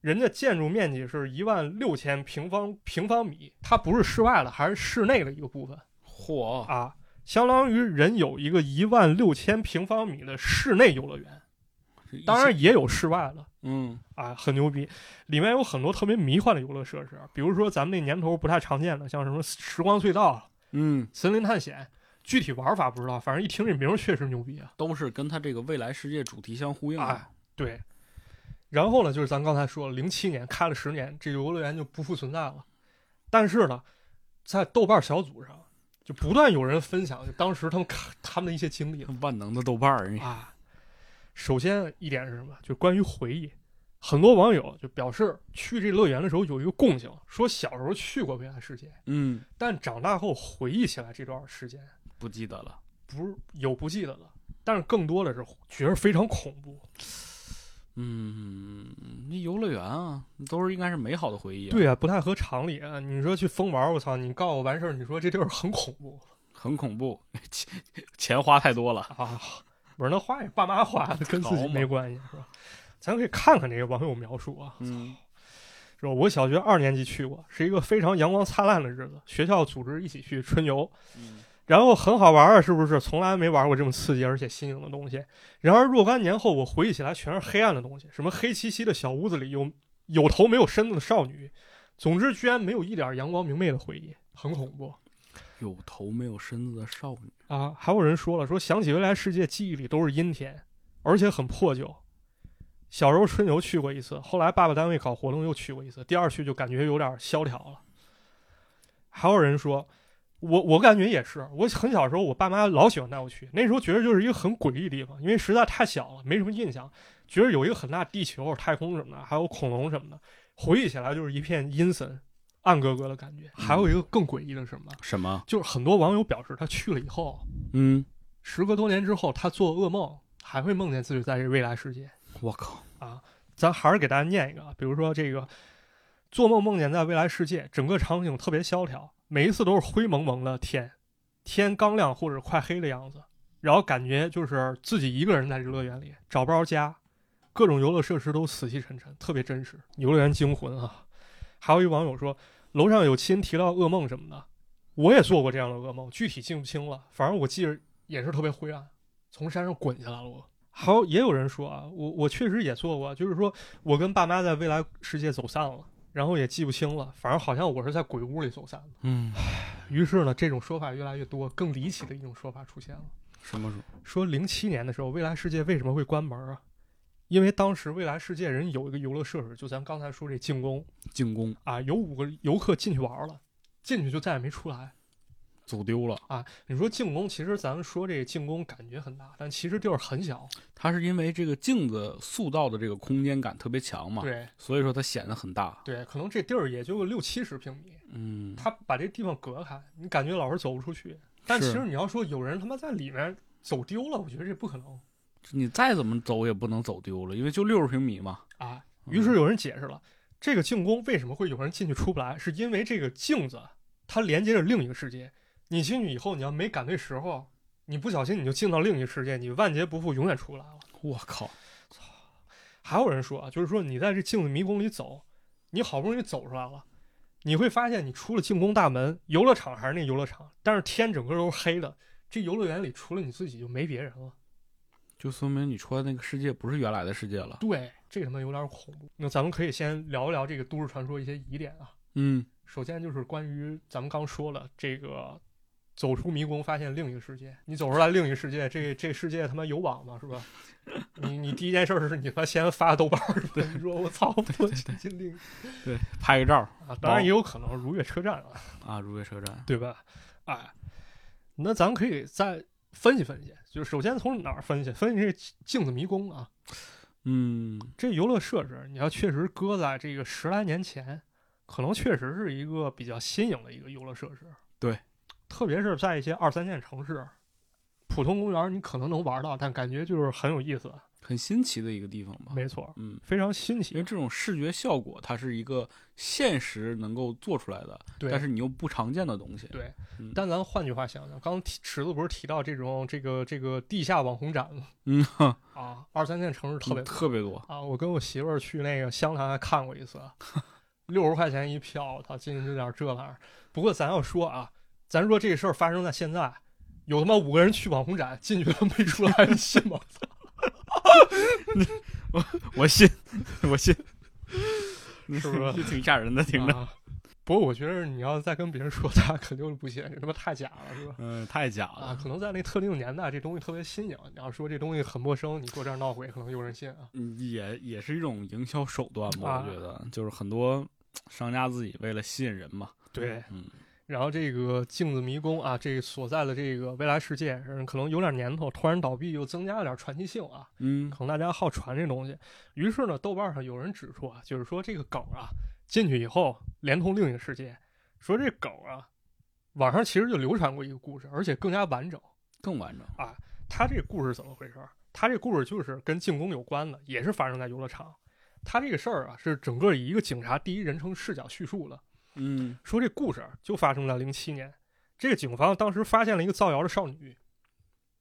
人家建筑面积是一万六千平方平方米，它不是室外的，还是室内的一个部分嚯，啊，相当于人有一个一万六千平方米的室内游乐园，当然也有室外的。嗯啊，很牛逼，里面有很多特别迷幻的游乐设施，比如说咱们那年头不太常见的，像什么时光隧道、嗯森林探险，具体玩法不知道，反正一听这名儿确实牛逼啊。都是跟他这个未来世界主题相呼应的。哎对，然后呢，就是咱刚才说了，零七年开了十年，这游乐园就不复存在了。但是呢，在豆瓣小组上就不断有人分享，就当时他们看他们的一些经历万能的豆瓣儿，啊。首先一点是什么？就关于回忆，很多网友就表示去这乐园的时候有一个共性，说小时候去过未来世界，嗯，但长大后回忆起来这段时间，不记得了。不是有不记得了，但是更多的是觉得非常恐怖。嗯，那游乐园啊，都是应该是美好的回忆、啊。，对啊，不太合常理啊！你说去疯玩，我操！你告诉我完事儿，你说这地儿很恐怖很恐怖，钱 钱花太多了。啊？我是，那花也爸妈花的，跟自己没关系，是吧？咱可以看看这个网友描述啊，嗯是吧？我小学二年级去过，是一个非常阳光灿烂的日子，学校组织一起去春游，嗯然后很好玩儿啊，是不是？从来没玩过这么刺激而且新颖的东西。然而若干年后，我回忆起来全是黑暗的东西，什么黑漆漆的小屋子里有有头没有身子的少女，总之居然没有一点阳光明媚的回忆，很恐怖。有头没有身子的少女。啊，还有人说了，说想起未来世界，记忆里都是阴天，而且很破旧。小时候春游去过一次，后来爸爸单位搞活动又去过一次，第二去就感觉有点萧条了。还有人说，我我感觉也是，我很小时候，我爸妈老喜欢带我去，那时候觉得就是一个很诡异的地方，因为实在太小了，没什么印象，觉得有一个很大地球、太空什么的，还有恐龙什么的，回忆起来就是一片阴森、暗格格的感觉。还有一个更诡异的是什么？什么？就是很多网友表示，他去了以后，嗯，时隔多年之后，他做噩梦还会梦见自己在这未来世界。我靠，啊咱还是给大家念一个啊，比如说这个，做梦梦见在未来世界，整个场景特别萧条，每一次都是灰蒙蒙的天，天刚亮或者快黑的样子，然后感觉就是自己一个人在这乐园里找不着家，各种游乐设施都死气沉沉，特别真实，游乐园惊魂啊。还有一网友说，楼上有亲提到噩梦什么的，我也做过这样的噩梦，具体记不清了，反正我记着也是特别灰暗，从山上滚下来了我。还有也有人说啊，我我确实也做过，就是说我跟爸妈在未来世界走散了，然后也记不清了，反正好像我是在鬼屋里走散的。嗯，于是呢，这种说法越来越多，更离奇的一种说法出现了，什么时候？说零七年的时候，未来世界为什么会关门啊？因为当时未来世界人有一个游乐设施，就咱刚才说这进攻进攻啊，有五个游客进去玩了，进去就再也没出来。走丢了。啊，你说进宫，其实咱们说这个进宫感觉很大，但其实地儿很小。它是因为这个镜子塑造的这个空间感特别强嘛，对所以说它显得很大。对，可能这地儿也就个六七十平米，嗯，他把这地方隔开，你感觉老是走不出去。但其实你要说有人他妈在里面走丢了，我觉得这不可能你再怎么走也不能走丢了，因为就六十平米嘛。啊。嗯于是有人解释了，这个进宫为什么会有人进去出不来，是因为这个镜子它连接着另一个世界。你进去以后，你要没赶对时候，你不小心你就进到另一个世界，你万劫不复，永远出不来了。我靠，操还有人说啊，就是说你在这镜子迷宫里走，你好不容易走出来了，你会发现你出了进宫大门，游乐场还是那游乐场，但是天整个都是黑的，这游乐园里除了你自己就没别人了。就说明你出来那个世界不是原来的世界了。对，这他妈有点恐怖。那咱们可以先聊一聊这个都市传说一些疑点啊。嗯，首先就是关于咱们刚说了这个。走出迷宫，发现另一个世界。你走出来另一个世界，这这世界他妈有网吗？是吧？你你第一件事是你他妈先发豆瓣儿，对，你说我操，对，拍个照啊，当然也有可能如月车站啊，啊，如月车站。对吧？哎，那咱们可以再分析分析，就是首先从哪儿分析？分析这镜子迷宫啊，嗯，这游乐设施，你要确实搁在这个十来年前，可能确实是一个比较新颖的一个游乐设施。对，特别是在一些二三线城市，普通公园你可能能玩到，但感觉就是很有意思。很新奇的一个地方吧。没错，嗯，非常新奇因为。这种视觉效果，它是一个现实能够做出来的，但是你又不常见的东西。对嗯，但咱换句话想想，刚池子不是提到这种这个这个地下网红展吗？嗯，哈啊，二三线城市特别多特别多。啊，我跟我媳妇儿去那个湘潭还看过一次，六十块钱一票，我操，进去就点这玩意儿。不过咱要说啊，咱说这事儿发生在现在，有他妈五个人去网红展进去了没出来，你 信吗？我信，我信，是不 是挺吓人的，听着。啊不过我觉得你要再跟别人说，他肯定是不信，这他妈太假了，是吧？嗯，太假啊，了。可能在那特定年代，这东西特别新颖。你要说这东西很陌生，你过这儿闹鬼，可能有人信啊。嗯，也也是一种营销手段吧，啊我觉得，就是很多商家自己为了吸引人嘛。对，嗯然后这个镜子迷宫啊，这个所在的这个未来世界，嗯可能有点年头，突然倒闭，又增加了点传奇性啊。嗯可能大家好传这东西。于是呢，豆瓣上有人指出啊，就是说这个梗啊进去以后，连通另一个世界，说这梗啊，网上其实就流传过一个故事，而且更加完整。更完整啊。他这个故事怎么回事？他这故事就是跟进攻有关的，也是发生在游乐场。他这个事儿啊，是整个以一个警察第一人称视角叙述的。嗯说这故事就发生在零七年，这个警方当时发现了一个造谣的少女，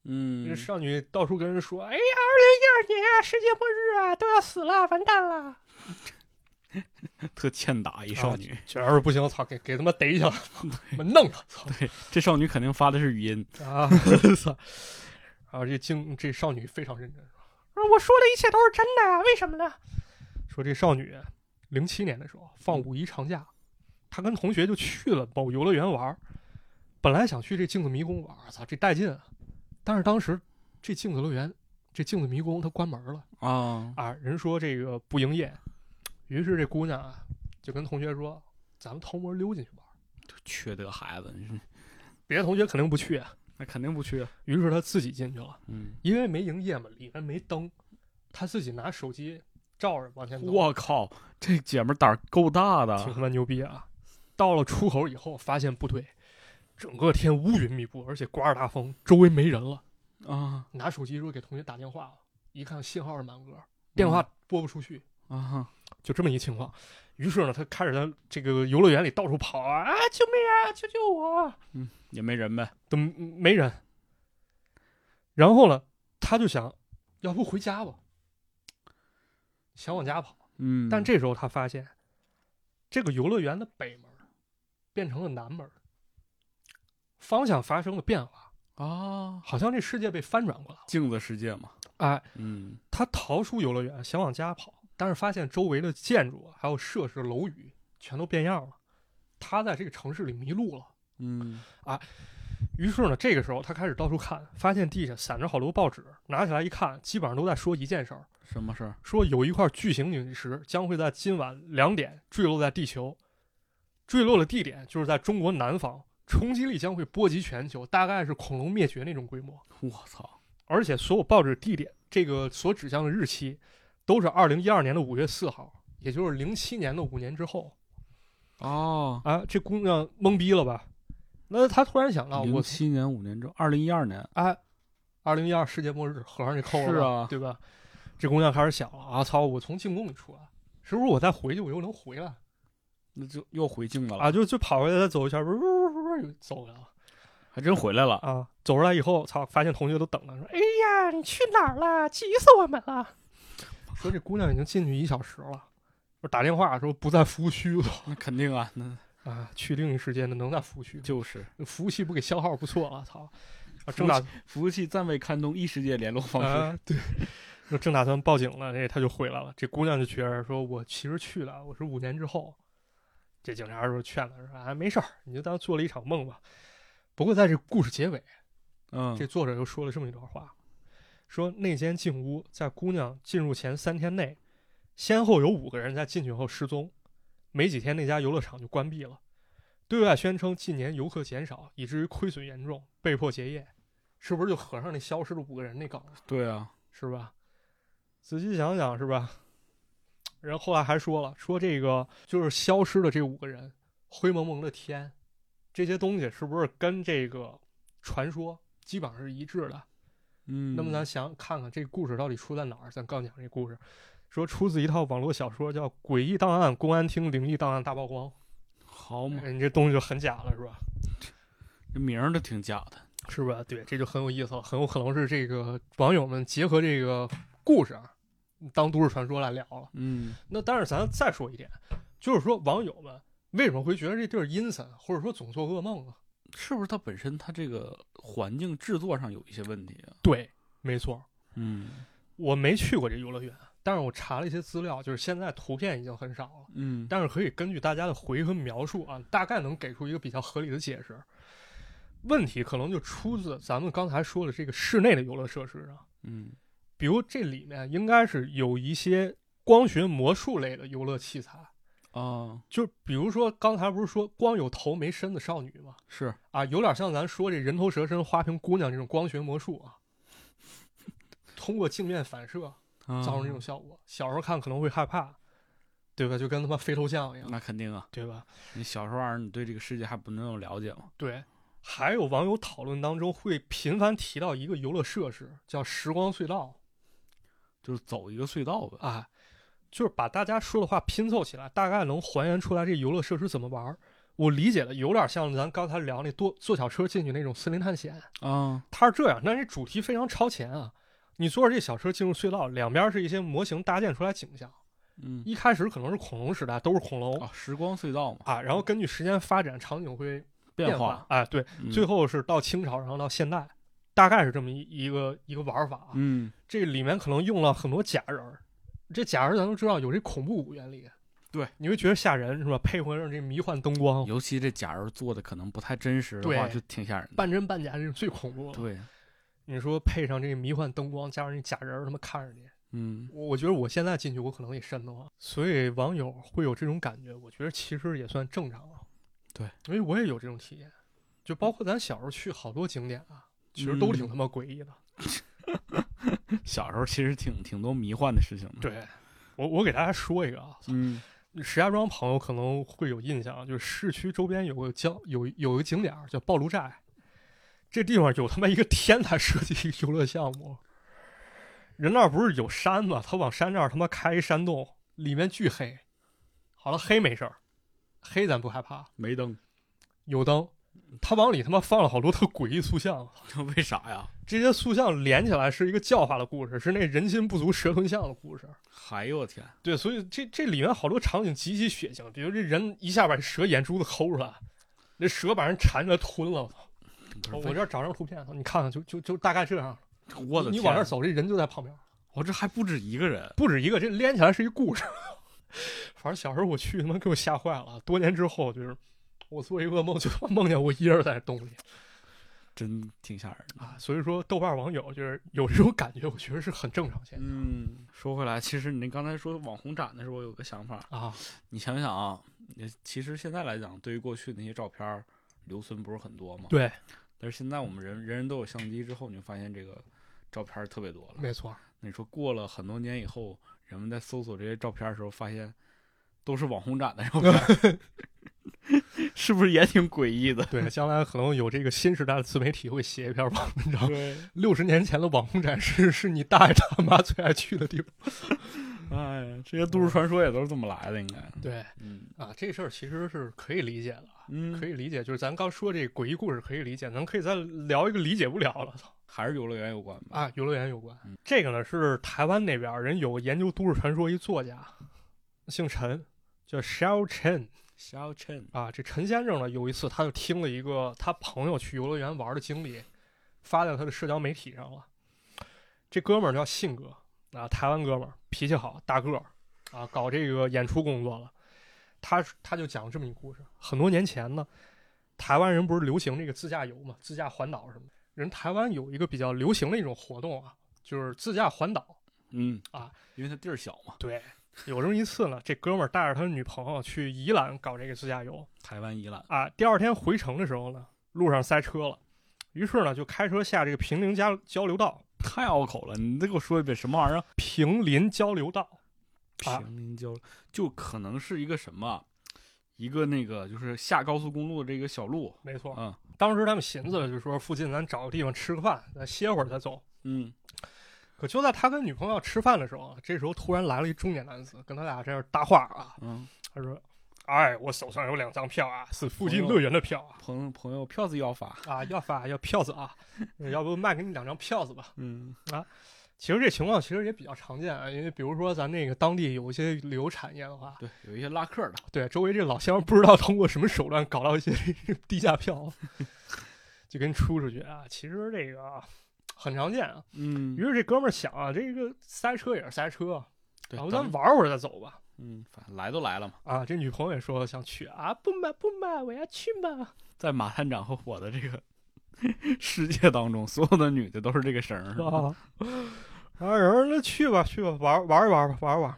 嗯这，少女到处跟人说：“哎呀，二零一二年世界末日啊，都要死了，完蛋了。”特欠打一少女。这要是不行，我操，给给他妈逮起来，弄他，操对，这少女肯定发的是语音。啊！操！然后这警这少女非常认真，说：“我说的一切都是真的呀，为什么呢？”说这少女零七年的时候放五一长假，她跟同学就去了某游乐园玩儿，本来想去这镜子迷宫玩儿，操，这带劲啊！但是当时这镜子乐园，这镜子迷宫它关门了。啊，啊，人说这个不营业，于是这姑娘啊就跟同学说：“咱们偷摸溜进去玩。缺德孩子，你”别的同学肯定不去啊，那肯定不去。于是她自己进去了，嗯，因为没营业嘛，里面没灯，她自己拿手机照着往前走，我靠，这姐们儿胆儿够大的。挺他妈牛逼啊！到了出口以后，发现不对，整个天乌云密布，而且刮着大风，周围没人了。啊拿手机说给同学打电话了，一看信号是满格，电话拨不出去，啊，就这么一情况。于是呢，他开始在这个游乐园里到处跑啊，啊救命啊，救救我！嗯，也没人呗。都没人。然后呢，他就想，要不回家吧，想往家跑。嗯，但这时候他发现，这个游乐园的北门变成了南门，方向发生了变化，啊，好像这世界被翻转过来了。镜子世界嘛。哎，嗯他逃出游乐园，想往家跑，但是发现周围的建筑还有设施、楼宇全都变样了。他在这个城市里迷路了。嗯啊于是呢，这个时候他开始到处看，发现地下散着好多报纸，拿起来一看，基本上都在说一件事儿：什么事儿？说有一块巨型陨石将会在今晚两点坠落在地球，坠落的地点就是在中国南方，冲击力将会波及全球，大概是恐龙灭绝那种规模。我操！而且所有报纸地点这个所指向的日期，都是二零一二年的五月四号，也就是零七年的五年之后哦，啊！这姑娘懵逼了吧？那她突然想到，我零七年五年之后，二零一二年。哎，二零一二世界末日，合上这扣了，是啊对吧？这姑娘开始想了啊，操！我从进宫里出来，是不是我再回去我又能回来那就又回镜子了啊？就就跑回来再走一圈，不是不是不是又走了还真回来了。啊！走出来以后，操，发现同学都等着，说：“哎呀，你去哪儿了？急死我们了！”说这姑娘已经进去一小时了，说打电话说不在服务区了那肯定啊，那啊，去另一世界那能在服务区吗？就是服务器不给消耗不错了，操！啊，正打服务器暂未刊登异世界联络方式。啊，对，就正打算报警了，这他就回来了。这姑娘就觉着说，我其实去了，我是五年之后。这警察说劝他说啊，没事儿，你就当做了一场梦吧。不过在这故事结尾，嗯，这作者又说了这么一段话，说那间静屋在姑娘进入前三天内，先后有五个人在进去后失踪，没几天那家游乐场就关闭了，对外宣称近年游客减少，以至于亏损严重，被迫结业，是不是就合上那消失的五个人那梗了？对啊，是吧？仔细想想，是吧？然后后来还说了，说这个就是消失的这五个人，灰蒙蒙的天，这些东西是不是跟这个传说基本上是一致的？嗯，那么咱想看看这故事到底出在哪儿？咱刚讲这故事，说出自一套网络小说，叫《诡异档案公安厅灵异档案大曝光》。好嘛，哎你这东西就很假了，是吧？这名儿都挺假的。是吧？对，这就很有意思了，很有可能是这个网友们结合这个故事啊，当都市传说来聊了。嗯那但是咱再说一点，就是说网友们为什么会觉得这地儿阴森，或者说总做噩梦呢？是不是它本身它这个环境制作上有一些问题啊？对，没错，嗯我没去过这游乐园，但是我查了一些资料，就是现在图片已经很少了，嗯，但是可以根据大家的回忆和描述啊，大概能给出一个比较合理的解释。问题可能就出自咱们刚才说的这个室内的游乐设施上，嗯比如这里面应该是有一些光学魔术类的游乐器材，啊，就比如说刚才不是说光有头没身的少女吗？是啊，有点像咱说这人头蛇身、花瓶姑娘这种光学魔术啊，通过镜面反射造造成这种效果。小时候看可能会害怕，对吧？就跟他妈飞头像一样，那肯定啊，对吧？你小时候你对这个世界还不能有了解吗？对。还有网友讨论当中会频繁提到一个游乐设施，叫时光隧道就是走一个隧道吧。啊，就是把大家说的话拼凑起来，大概能还原出来这游乐设施怎么玩儿。我理解的有点像咱刚才聊那多坐小车进去那种森林探险，啊，它是这样，但是主题非常超前啊！你坐着这小车进入隧道，两边是一些模型搭建出来景象。嗯，一开始可能是恐龙时代，都是恐龙啊，时光隧道嘛，啊，然后根据时间发展，场景会变化。哎，对，嗯最后是到清朝，然后到现代，大概是这么一一个一个玩法啊。嗯，这里面可能用了很多假人儿，这假人咱都知道有这恐怖谷原理，对，你会觉得吓人是吧？配合上这迷幻灯光，尤其这假人做的可能不太真实的话，对就挺吓人的。半真半假，这是最恐怖的。对，你说配上这个迷幻灯光，加上这假人儿，他妈看着你，嗯，我我觉得我现在进去，我可能也瘆得慌。所以网友会有这种感觉，我觉得其实也算正常了。对，因为我也有这种体验，就包括咱小时候去好多景点啊，其实都挺嗯他妈诡异的。小时候其实挺挺多迷幻的事情的。，对，我我给大家说一个啊，嗯石家庄朋友可能会有印象，就是市区周边有个叫有有一个景点叫暴露寨，这地方有他妈一个天才设计一个游乐项目。人那儿不是有山吗？他往山那儿他妈开一山洞，里面巨黑。好了，黑没事儿，黑咱不害怕，没灯，有灯。他往里他妈放了好多特诡异塑像，为啥呀？这些塑像连起来是一个教化的故事，是那人心不足蛇吞象的故事。哎呦我天，对，所以这这里面好多场景极其血腥，比如这人一下把这蛇眼珠子抠出来，那蛇把人缠着吞了。我操！我我这儿找张图片，你看看，就就就大概这样。我的天你你往那儿，走，这人就在旁边，我这还不止一个人。不止一个，这连起来是一故事。反正小时候我去，他妈给我吓坏了。多年之后，就是我做一噩梦，就梦见我一人在洞里真挺吓人的。啊。所以说，豆瓣网友就是有这种感觉，我觉得是很正常现象嗯，说回来，其实你刚才说网红展的时候，我有个想法。啊。你想想啊，你其实现在来讲，对于过去那些照片儿留存不是很多吗？。对，但是现在我们人人人都有相机之后，你就发现这个照片儿特别多了。没错，那你说过了很多年以后，人们在搜索这些照片的时候，发现都是网红展的照片儿，是不是也挺诡异的？对，将来可能有这个新时代的自媒体会写一篇网文章，对，六十年前的网红展示是你大爷大妈最爱去的地方。哎呀，这些都市传说也都是这么来的，应该。对嗯啊，这事儿其实是可以理解的，嗯，可以理解。就是咱刚说这诡异故事可以理解，咱可以再聊一个理解不了了。操还是游乐园有关吧？啊，游乐园有关嗯。这个呢是台湾那边人有个研究都市传说一作家，姓陈，叫 Shao Chen 小陈，啊。这陈先生呢有一次他就听了一个他朋友去游乐园玩的经历，发在他的社交媒体上了。这哥们儿叫信哥啊，台湾哥们儿，脾气好，大个儿啊，搞这个演出工作了。他他就讲这么一故事，很多年前呢，台湾人不是流行这个自驾游嘛，自驾环岛什么的。人台湾有一个比较流行的一种活动啊，就是自驾环岛。嗯啊，因为它地儿小嘛，对，有这么一次呢，这哥们儿带着他的女朋友去宜兰搞这个自驾游台湾宜兰，啊。第二天回程的时候呢，路上塞车了，于是呢就开车下这个平林交交流道，太拗口了，你再给我说一遍什么玩意儿？平林交流道。啊平林交流，就可能是一个什么，一个那个就是下高速公路的这个小路，没错，嗯当时他们寻思了，就说附近咱找个地方吃个饭，咱歇会儿再走。嗯，可就在他跟女朋友吃饭的时候啊，这时候突然来了一中年男子，跟他俩这样搭话啊。嗯，他说：“哎，我手上有两张票啊，是附近乐园的票啊，朋友朋友票子要发，啊，要发要票子啊，要不卖给你两张票子吧。”嗯啊其实这情况其实也比较常见啊，因为比如说咱那个当地有一些旅游产业的话，对，有一些拉客的，对周围这老乡不知道通过什么手段搞到一些 低价票，就给你出出去啊。其实这个很常见啊。嗯于是这哥们儿想啊，这个塞车也是塞车，对，然后咱咱玩会儿再走吧。嗯，反正来都来了嘛，啊，这女朋友也说想去啊，不买不买，我要去嘛。在马探长和我的这个 世界当中，所有的女的都是这个声儿。啊，然后人说那去吧去吧，玩玩一玩吧，玩一玩。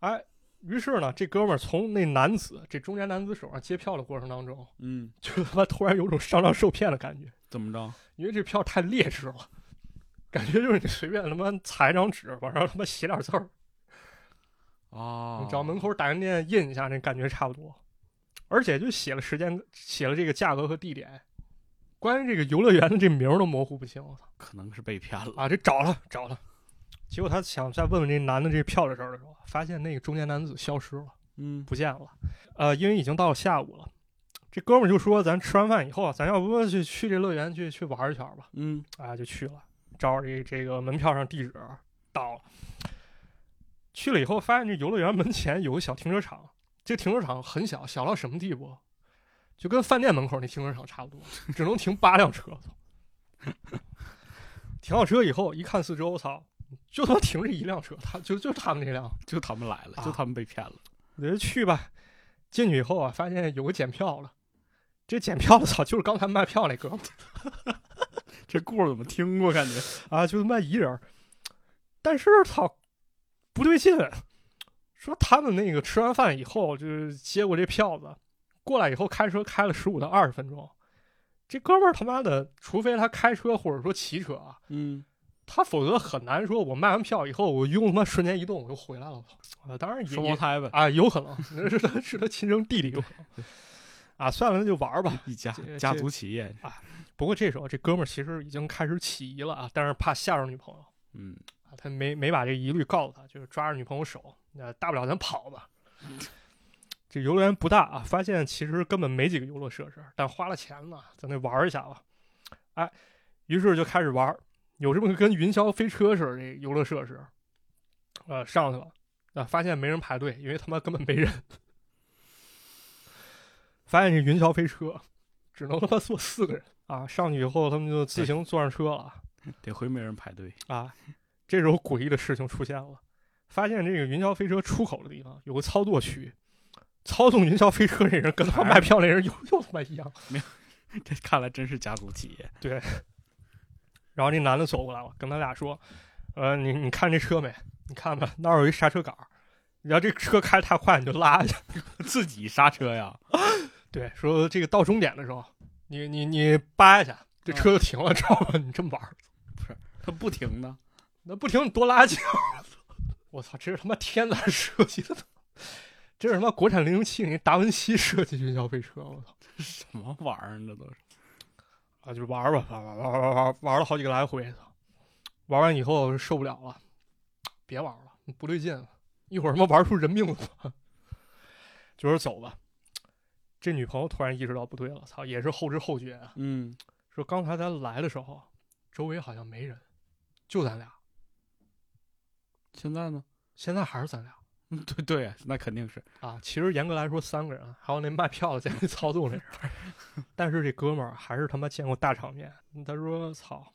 哎，于是呢，这哥们儿从那男子这中年男子手上接票的过程当中，嗯，就他妈突然有种上当受骗的感觉，怎么着？因为这票太劣质了，感觉就是你随便他妈裁一张纸，往上他妈写点字儿，啊，你找门口打印店印一下，那感觉差不多。而且就写了时间，写了这个价格和地点，关于这个游乐园的这名儿都模糊不清。我操！可能是被骗了。啊，这找了找了，结果他想再问问这男的这票的事儿的时候，发现那个中年男子消失了，嗯，不见了。呃，因为已经到了下午了，这哥们儿就说：“咱吃完饭以后啊，咱要不去去这乐园去去玩一圈吧嗯，？”啊，就去了，照着这这个门票上地址到了。去了以后，发现这游乐园门前有个小停车场，这停车场很小，小到什么地步？就跟饭店门口那停车场差不多，只能停八辆车。停好车以后，一看四周，我操，就他妈停着一辆车，他就就他们那辆。就他们来了，啊就他们被骗了。我觉得去吧，进去以后啊，发现有个检票了。这检票的操，就是刚才卖票那哥们儿 这故事怎么听过？感觉啊，就他妈一人。但是操，不对劲，说他们那个吃完饭以后，就是接过这票子，过来以后开车开了十五到二十分钟。这哥们儿他妈的，除非他开车或者说骑车啊，嗯，他否则很难说，我卖完票以后，我用他妈瞬间移动我就回来了。我操！啊，当然双胞胎呗，啊，有可能那是他是他亲生弟弟有可能。啊，算了，那就玩儿吧。一家家族企业啊。不过这时候这哥们儿其实已经开始起疑了啊，但是怕吓着女朋友嗯，啊，他没没把这疑虑告诉他，就是抓着女朋友手，那大不了咱跑吧。这游乐园不大啊，发现其实根本没几个游乐设施，但花了钱嘛，咱得玩一下吧。哎，于是就开始玩，有这么个跟云霄飞车似的这游乐设施，呃，上去了，啊，发现没人排队，因为他妈根本没人。发现这云霄飞车只能他妈坐四个人啊，上去以后他们就自行坐上车了。得亏没人排队。啊，这时候诡异的事情出现了，发现这个云霄飞车出口的地方有个操作区，操纵云霄飞车这人跟他妈卖票那人又又他妈一样。这看来真是家族企业。对然后这男的走过来了，跟他俩说：“呃，你你看这车没？你看吧，那儿有一刹车杆儿，你要这车开太快，你就拉下。自己刹车呀？对，说这个到终点的时候，你你你扒一下，这车就停了，知道吧？你这么玩不是它不停呢。那不停你多拉劲儿。我操，这是他妈天才设计的，这是什么国产零零七零达文西设计云霄飞车，我操！这什么玩意儿？这都是。啊，就玩吧，玩玩玩玩玩玩了好几个来回，操！玩完以后受不了了，别玩了，不对劲了，一会儿他妈玩出人命了，就是走吧。这女朋友突然意识到不对了，操，也是后知后觉啊。嗯，说刚才咱来的时候，周围好像没人，就咱俩，现在呢？现在还是咱俩嗯，对对，那肯定是。啊。其实严格来说三个人，还有那卖票的在那操纵那人。但是这哥们儿还是他妈见过大场面，他说：“操，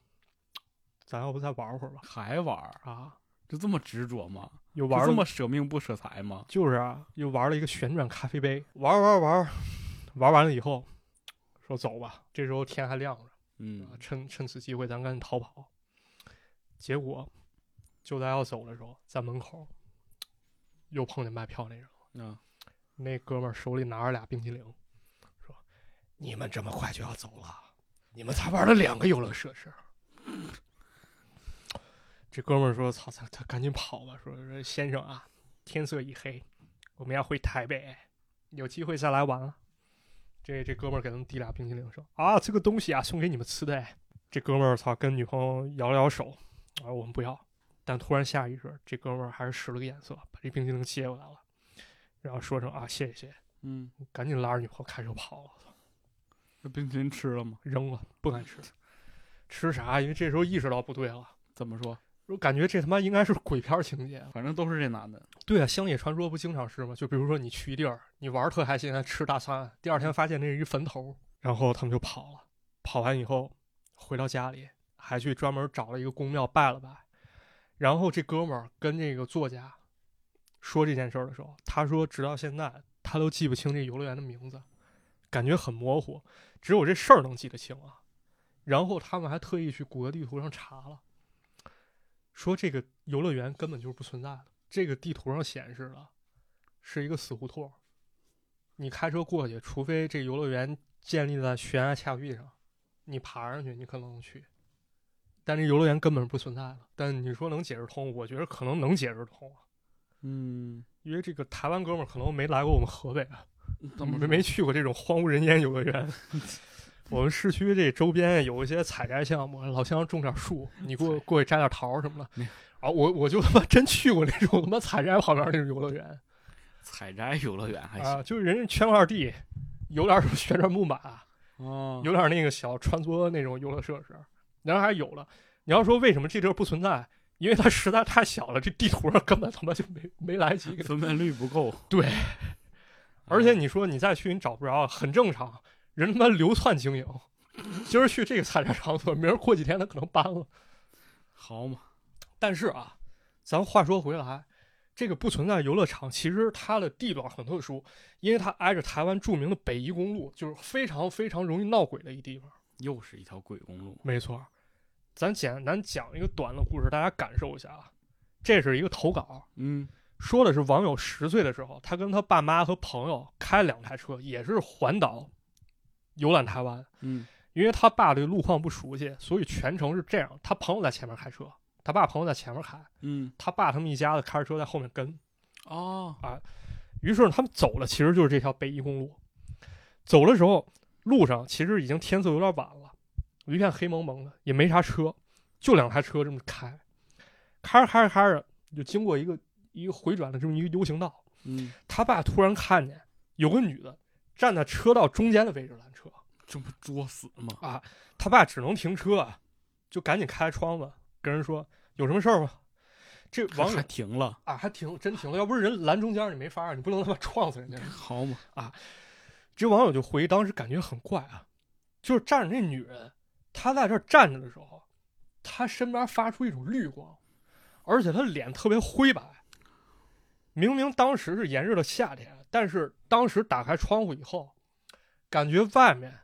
咱要不再玩会儿吧还玩？？”啊，就这么执着吗？又玩这么舍命不舍财吗？就是啊，又玩了一个旋转咖啡杯，玩玩玩玩完了以后，说走吧。这时候天还亮着，嗯啊，趁趁此机会咱赶紧逃跑。结果就在要走的时候，在门口又碰见卖票那人了。啊，那哥们儿手里拿着俩冰淇淋，说：“你们这么快就要走了？你们才玩了两个游乐设施。”这哥们儿说：“操，操他赶紧跑吧！说说先生啊，天色已黑，我们要回台北，有机会再来玩了。”这这哥们儿给他们递俩冰淇淋，说：“啊，这个东西啊，送给你们吃的。”哎，这哥们儿操，跟女朋友摇了摇手，啊，我们不要。但突然下意识，这哥们儿还是使了个眼色，把这冰淇淋接过来了，然后说声啊，谢谢谢谢。嗯，赶紧拉着女朋友开车跑了，这冰淇淋吃了吗？扔了，不敢吃。吃啥？因为这时候意识到不对了，怎么说？我感觉这他妈应该是鬼片情节。反正都是这男的。对啊，乡野传说不经常是吗？就比如说你去一地儿，你玩特开心，还吃大餐，第二天发现那是一坟头，然后他们就跑了。跑完以后，回到家里，还去专门找了一个公庙拜了拜。然后这哥们儿跟这个作家说这件事儿的时候，他说直到现在他都记不清这游乐园的名字，感觉很模糊，只有这事儿能记得清啊。然后他们还特意去谷歌地图上查了，说这个游乐园根本就是不存在的，这个地图上显示的是一个死胡同，你开车过去，除非这游乐园建立在悬崖峭壁上，你爬上去你可能能去，但这游乐园根本是不存在的。但你说能解释通，我觉得可能能解释通啊。嗯，因为这个台湾哥们儿可能没来过我们河北啊，怎么没没去过这种荒无人烟游乐园。我们市区这周边有一些采摘项目，老乡种点树，你过过去摘点桃儿什么的嗯。啊，我我就他妈真去过那种他妈采摘旁边那种游乐园采摘游乐园还行啊，就是人家圈块地，有点什么旋转木马，哦，有点那个小穿梭那种游乐设施，然后还有了。你要说为什么这地儿不存在？因为它实在太小了，这地图上根本他妈就没没来及分辨率不够。对，而且你说你再去你找不着，很正常。人他妈流窜经营，今儿去这个采摘场所，明儿过几天他可能搬了。好嘛，但是啊，咱话说回来，这个不存在游乐场，其实它的地段很特殊，因为它挨着台湾著名的北宜公路，就是非常非常容易闹鬼的一地方。又是一条鬼公路。没错，咱简单讲一个短的故事，大家感受一下啊。这是一个投稿，嗯说的是网友十岁的时候，他跟他爸妈和朋友开两台车，也是环岛游览台湾。嗯因为他爸对路况不熟悉，所以全程是这样：他朋友在前面开车，他爸朋友在前面开，嗯，他爸他们一家子开着车在后面跟。哦啊，于是他们走了其实就是这条北宜公路。走的时候，路上其实已经天色有点晚了，一片黑蒙蒙的，也没啥车，就两台车这么开。开着开着开着，就经过一个一个回转的这么一个 U 型道。嗯，他爸突然看见有个女的站在车道中间的位置拦车，这不作死吗？啊他爸只能停车啊，就赶紧开窗子跟人说：“有什么事儿吗？”这网友还停了，啊还停真停了，要不是人拦中间你没法儿，你不能他妈撞死人家。好嘛啊，这网友就回忆当时感觉很怪啊，就是站着那女人，她在这站着的时候，她身边发出一种绿光，而且她脸特别灰白。明明当时是炎热的夏天，但是当时打开窗户以后，感觉外面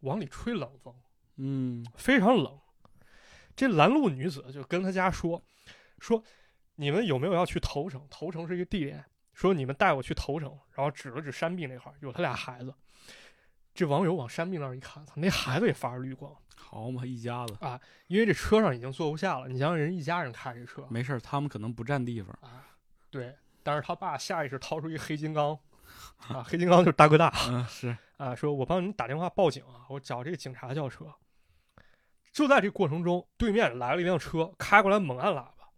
往里吹冷风，嗯非常冷。这拦路女子就跟他家说：“说你们有没有要去头城？头城是一个地点，说你们带我去头城。”然后指了指山壁那块儿，有他俩孩子。这网友往山壁那儿一看，操，那孩子也发着绿光，好嘛，一家子啊因为这车上已经坐不下了。你想想，人一家人开这车没事，他们可能不占地方。啊，对。但是他爸下意识掏出一黑金刚，啊，黑金刚就是大哥大，嗯，是，啊，说我帮你打电话报警啊，我找这个警察叫车。就在这过程中，对面来了一辆车，开过来猛按喇叭。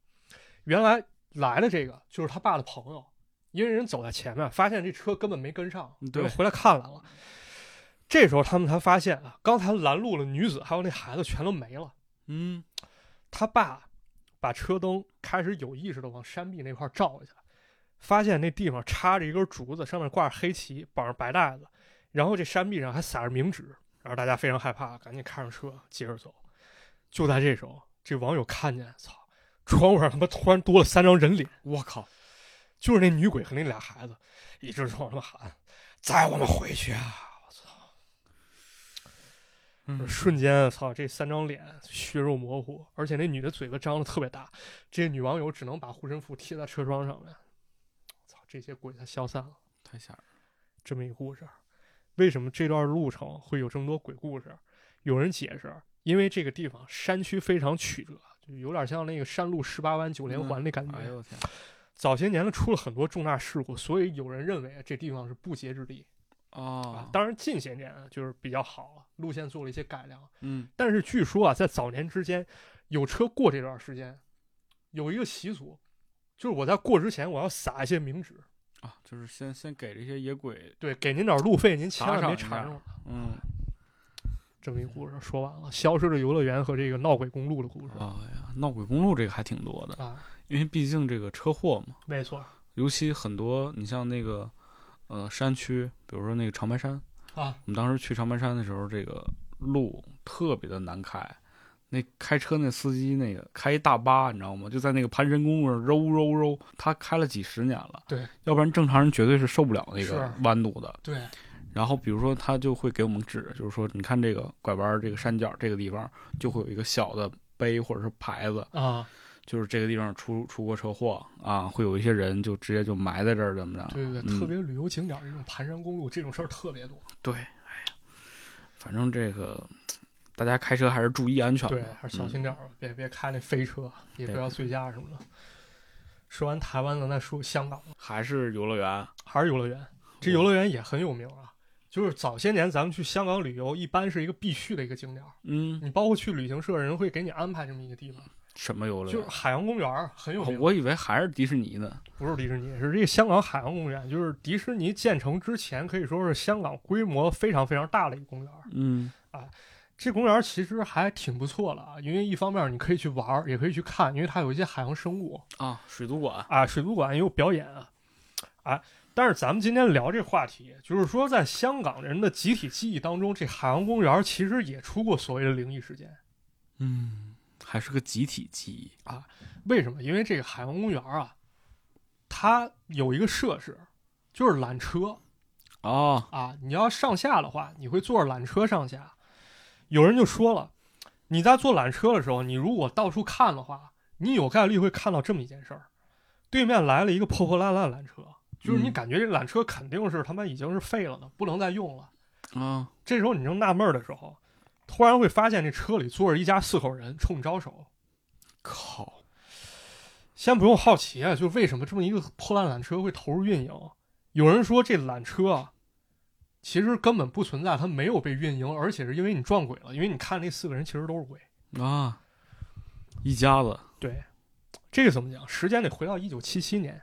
原来来的这个就是他爸的朋友，因为人走在前面，发现这车根本没跟上，嗯对回来看来了。这时候他们才发现啊，刚才拦路的女子还有那孩子全都没了。嗯他爸把车灯开始有意识的往山壁那块照一下，发现那地方插着一根竹子，上面挂着黑旗，绑着白带子，然后这山壁上还撒着冥纸，然后大家非常害怕，赶紧开上车接着走。就在这时候，这网友看见，操，窗户上他妈突然多了三张人脸，我靠，就是那女鬼和那俩孩子，一直冲他们喊：“载我们回去啊！”我操！嗯瞬间，操，这三张脸血肉模糊，而且那女的嘴巴张的特别大，这女网友只能把护身符贴在车窗上面。操，这些鬼它消散了。太吓人了。这么一个故事，为什么这段路程会有这么多鬼故事？有人解释，因为这个地方山区非常曲折，就有点像那个山路十八弯九连环那感觉。哎呦我天，早些年呢出了很多重大事故，所以有人认为这地方是不洁之地啊啊。，当然近些年就是比较好了，路线做了一些改良。嗯但是据说啊，在早年之间，有车过这段时间，有一个习俗，就是我在过之前，我要撒一些冥纸，啊，就是先先给这些野鬼，对，给您点路费，您千万别打赏一下缠上我。嗯，这么一故事说完了，消失的游乐园和这个闹鬼公路的故事。哎呀，闹鬼公路这个还挺多的，啊，因为毕竟这个车祸嘛，没错尤其很多，你像那个呃山区，比如说那个长白山，啊，我们当时去长白山的时候，这个路特别的难开，那开车那司机那个开一大巴，你知道吗？就在那个盘山公路上揉揉揉，他开了几十年了。对，要不然正常人绝对是受不了那个弯度的。对，然后比如说他就会给我们指，就是说你看这个拐弯儿这个山脚这个地方就会有一个小的碑或者是牌子，啊，就是这个地方出出过车祸啊，会有一些人就直接就埋在这儿怎么着？对对对，嗯特别旅游景点儿这种盘山公路这种事儿特别多。对，哎呀，反正这个大家开车还是注意安全。对，还是小心点儿吧，别别开那飞车，也不要醉驾什么的。说完台湾的，再说香港的，还是游乐园。还是游乐园。这游乐园也很有名啊，就是早些年咱们去香港旅游，一般是一个必去的一个景点。嗯，你包括去旅行社，人会给你安排这么一个地方，什么游乐园？就是海洋公园，很有名。哦我以为还是迪士尼呢。不是迪士尼，是这个香港海洋公园，就是迪士尼建成之前，可以说是香港规模非常非常大的一个公园儿。嗯这公园其实还挺不错了啊，因为一方面你可以去玩儿，也可以去看，因为它有一些海洋生物啊，水族馆。啊，水族馆也有表演啊，啊。但是咱们今天聊这话题，就是说在香港人的集体记忆当中，这海洋公园其实也出过所谓的灵异事件。嗯，还是个集体记忆啊。为什么？因为这个海洋公园啊，它有一个设施，就是缆车哦，啊。你要上下的话，你会坐着缆车上下。有人就说了，你在坐缆车的时候，你如果到处看的话，你有概率会看到这么一件事儿：对面来了一个破破烂烂缆车，就是你嗯感觉这缆车肯定是他妈已经是废了的，不能再用了。啊，这时候你正纳闷儿的时候，突然会发现这车里坐着一家四口人冲你招手。靠！先不用好奇啊，就为什么这么一个破烂缆车会投入运营？有人说这缆车啊，其实根本不存在，它没有被运营，而且是因为你撞鬼了，因为你看那四个人其实都是鬼。啊，一家子。对，这个怎么讲？时间得回到一九七七年，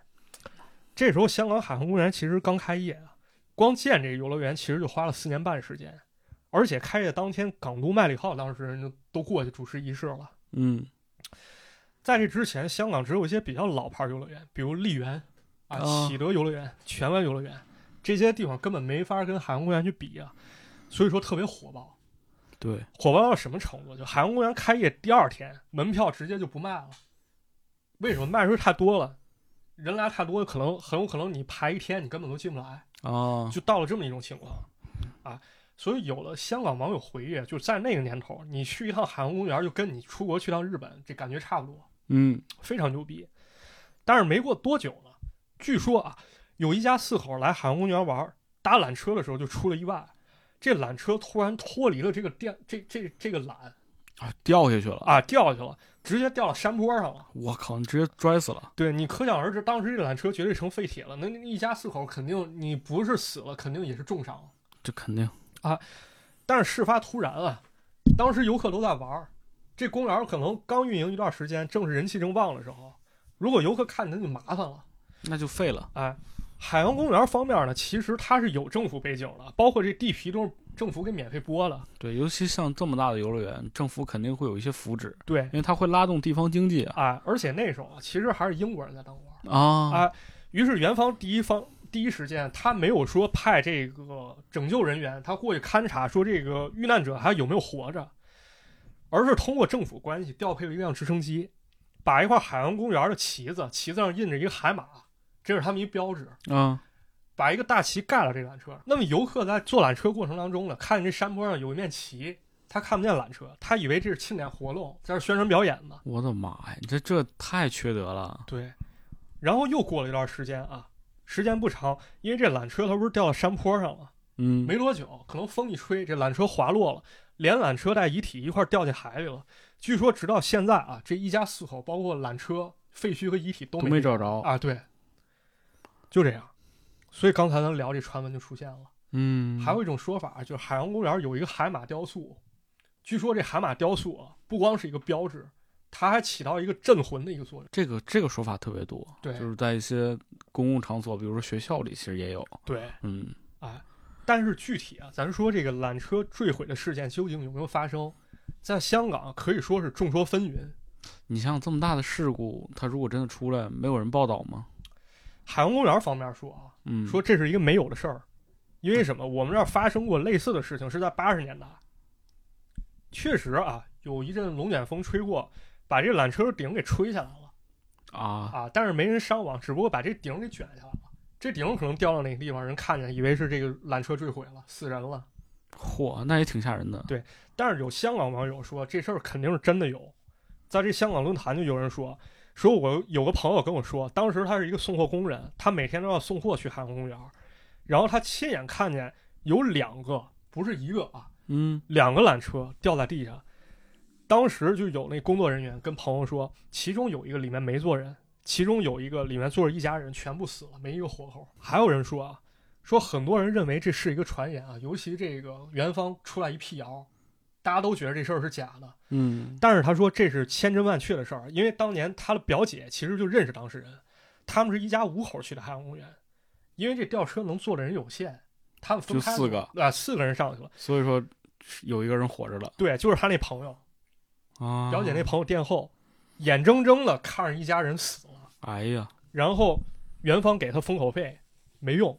这时候香港海洋公园其实刚开业啊，光建这个游乐园其实就花了四年半时间，而且开业当天，港督麦理浩当时人就都过去主持仪式了。嗯在这之前，香港只有一些比较老牌游乐园，比如丽园啊、哦启德游乐园、荃湾游乐园这些地方根本没法跟海洋公园去比啊，所以说特别火爆。对，火爆到什么程度？就海洋公园开业第二天，门票直接就不卖了。为什么？卖出去太多了，人来太多，可能很有可能你排一天，你根本都进不来，啊，就到了这么一种情况啊。所以有了香港网友回忆，就在那个年头，你去一趟海洋公园，就跟你出国去趟日本这感觉差不多。嗯非常牛逼。但是没过多久呢，据说啊，有一家四口来海洋公园玩，搭缆车的时候就出了意外，这缆车突然脱离了这个电这这这个缆啊，掉下去了。啊，掉下去了，直接掉到山坡上了。我靠，你直接摔死了。对你可想而知，当时这缆车绝对成废铁了。那那一家四口肯定你不是死了，肯定也是重伤。这肯定啊。但是事发突然啊，当时游客都在玩儿，这公园可能刚运营一段时间，正是人气正旺的时候，如果游客看见就麻烦了。那就废了。哎，海洋公园方面呢，其实它是有政府背景的，包括这地皮都是政府给免费拨了。对，尤其像这么大的游乐园，政府肯定会有一些福祉，对，因为它会拉动地方经济啊。哎，而且那时候啊，其实还是英国人在当官。啊啊于是元方第一方第一时间，他没有说派这个拯救人员他过去勘察，说这个遇难者还有没有活着，而是通过政府关系调配了一辆直升机，把一块海洋公园的旗子，旗子上印着一个海马，这是他们一标志。啊把一个大旗盖了这缆车。那么游客在坐缆车过程当中呢，看见这山坡上有一面旗，他看不见缆车，他以为这是庆典活动，在这宣传表演呢。我的妈呀，这这太缺德了。对，然后又过了一段时间啊，时间不长，因为这缆车它不是掉到山坡上了，嗯，没多久，可能风一吹，这缆车滑落了，连缆车带遗体一块掉进海里了。据说直到现在啊，这一家四口，包括缆车、废墟和遗体都没找着。啊。对，就这样。所以刚才咱聊这传闻就出现了。嗯，还有一种说法，就是海洋公园有一个海马雕塑，据说这海马雕塑啊，不光是一个标志，它还起到一个镇魂的一个作用。这个这个说法特别多，对就是在一些公共场所，比如说学校里，其实也有。对，嗯，哎但是具体啊，咱说这个缆车坠毁的事件究竟有没有发生，在香港可以说是众说纷纭。你像这么大的事故，它如果真的出来，没有人报道吗？海洋公园方面说啊，嗯，说这是一个没有的事儿，因为什么？我们这儿发生过类似的事情，是在八十年代。确实啊，有一阵龙卷风吹过，把这缆车顶给吹下来了啊，啊，但是没人伤亡，只不过把这顶给卷下来了。这顶可能掉到哪个地方，人看见以为是这个缆车坠毁了，死人了。嚯，那也挺吓人的。对但是有香港网友说这事儿肯定是真的有，在这香港论坛就有人说，说我有个朋友跟我说，当时他是一个送货工人，他每天都要送货去海洋公园，然后他亲眼看见有两个，不是一个啊，嗯，两个缆车掉在地上。当时就有那工作人员跟朋友说，其中有一个里面没坐人，其中有一个里面坐着一家人，全部死了，没一个活口。还有人说啊，说很多人认为这是一个传言啊，尤其这个元芳出来一辟谣，大家都觉得这事儿是假的。嗯，但是他说这是千真万确的事儿，因为当年他的表姐其实就认识当事人，他们是一家五口去的海洋公园，因为这吊车能坐的人有限，他们分开就四个啊，四个人上去了。所以说有一个人活着了对，就是他那朋友，啊。表姐那朋友殿后，眼睁睁的看着一家人死了，哎呀，然后元芳给他封口费没用，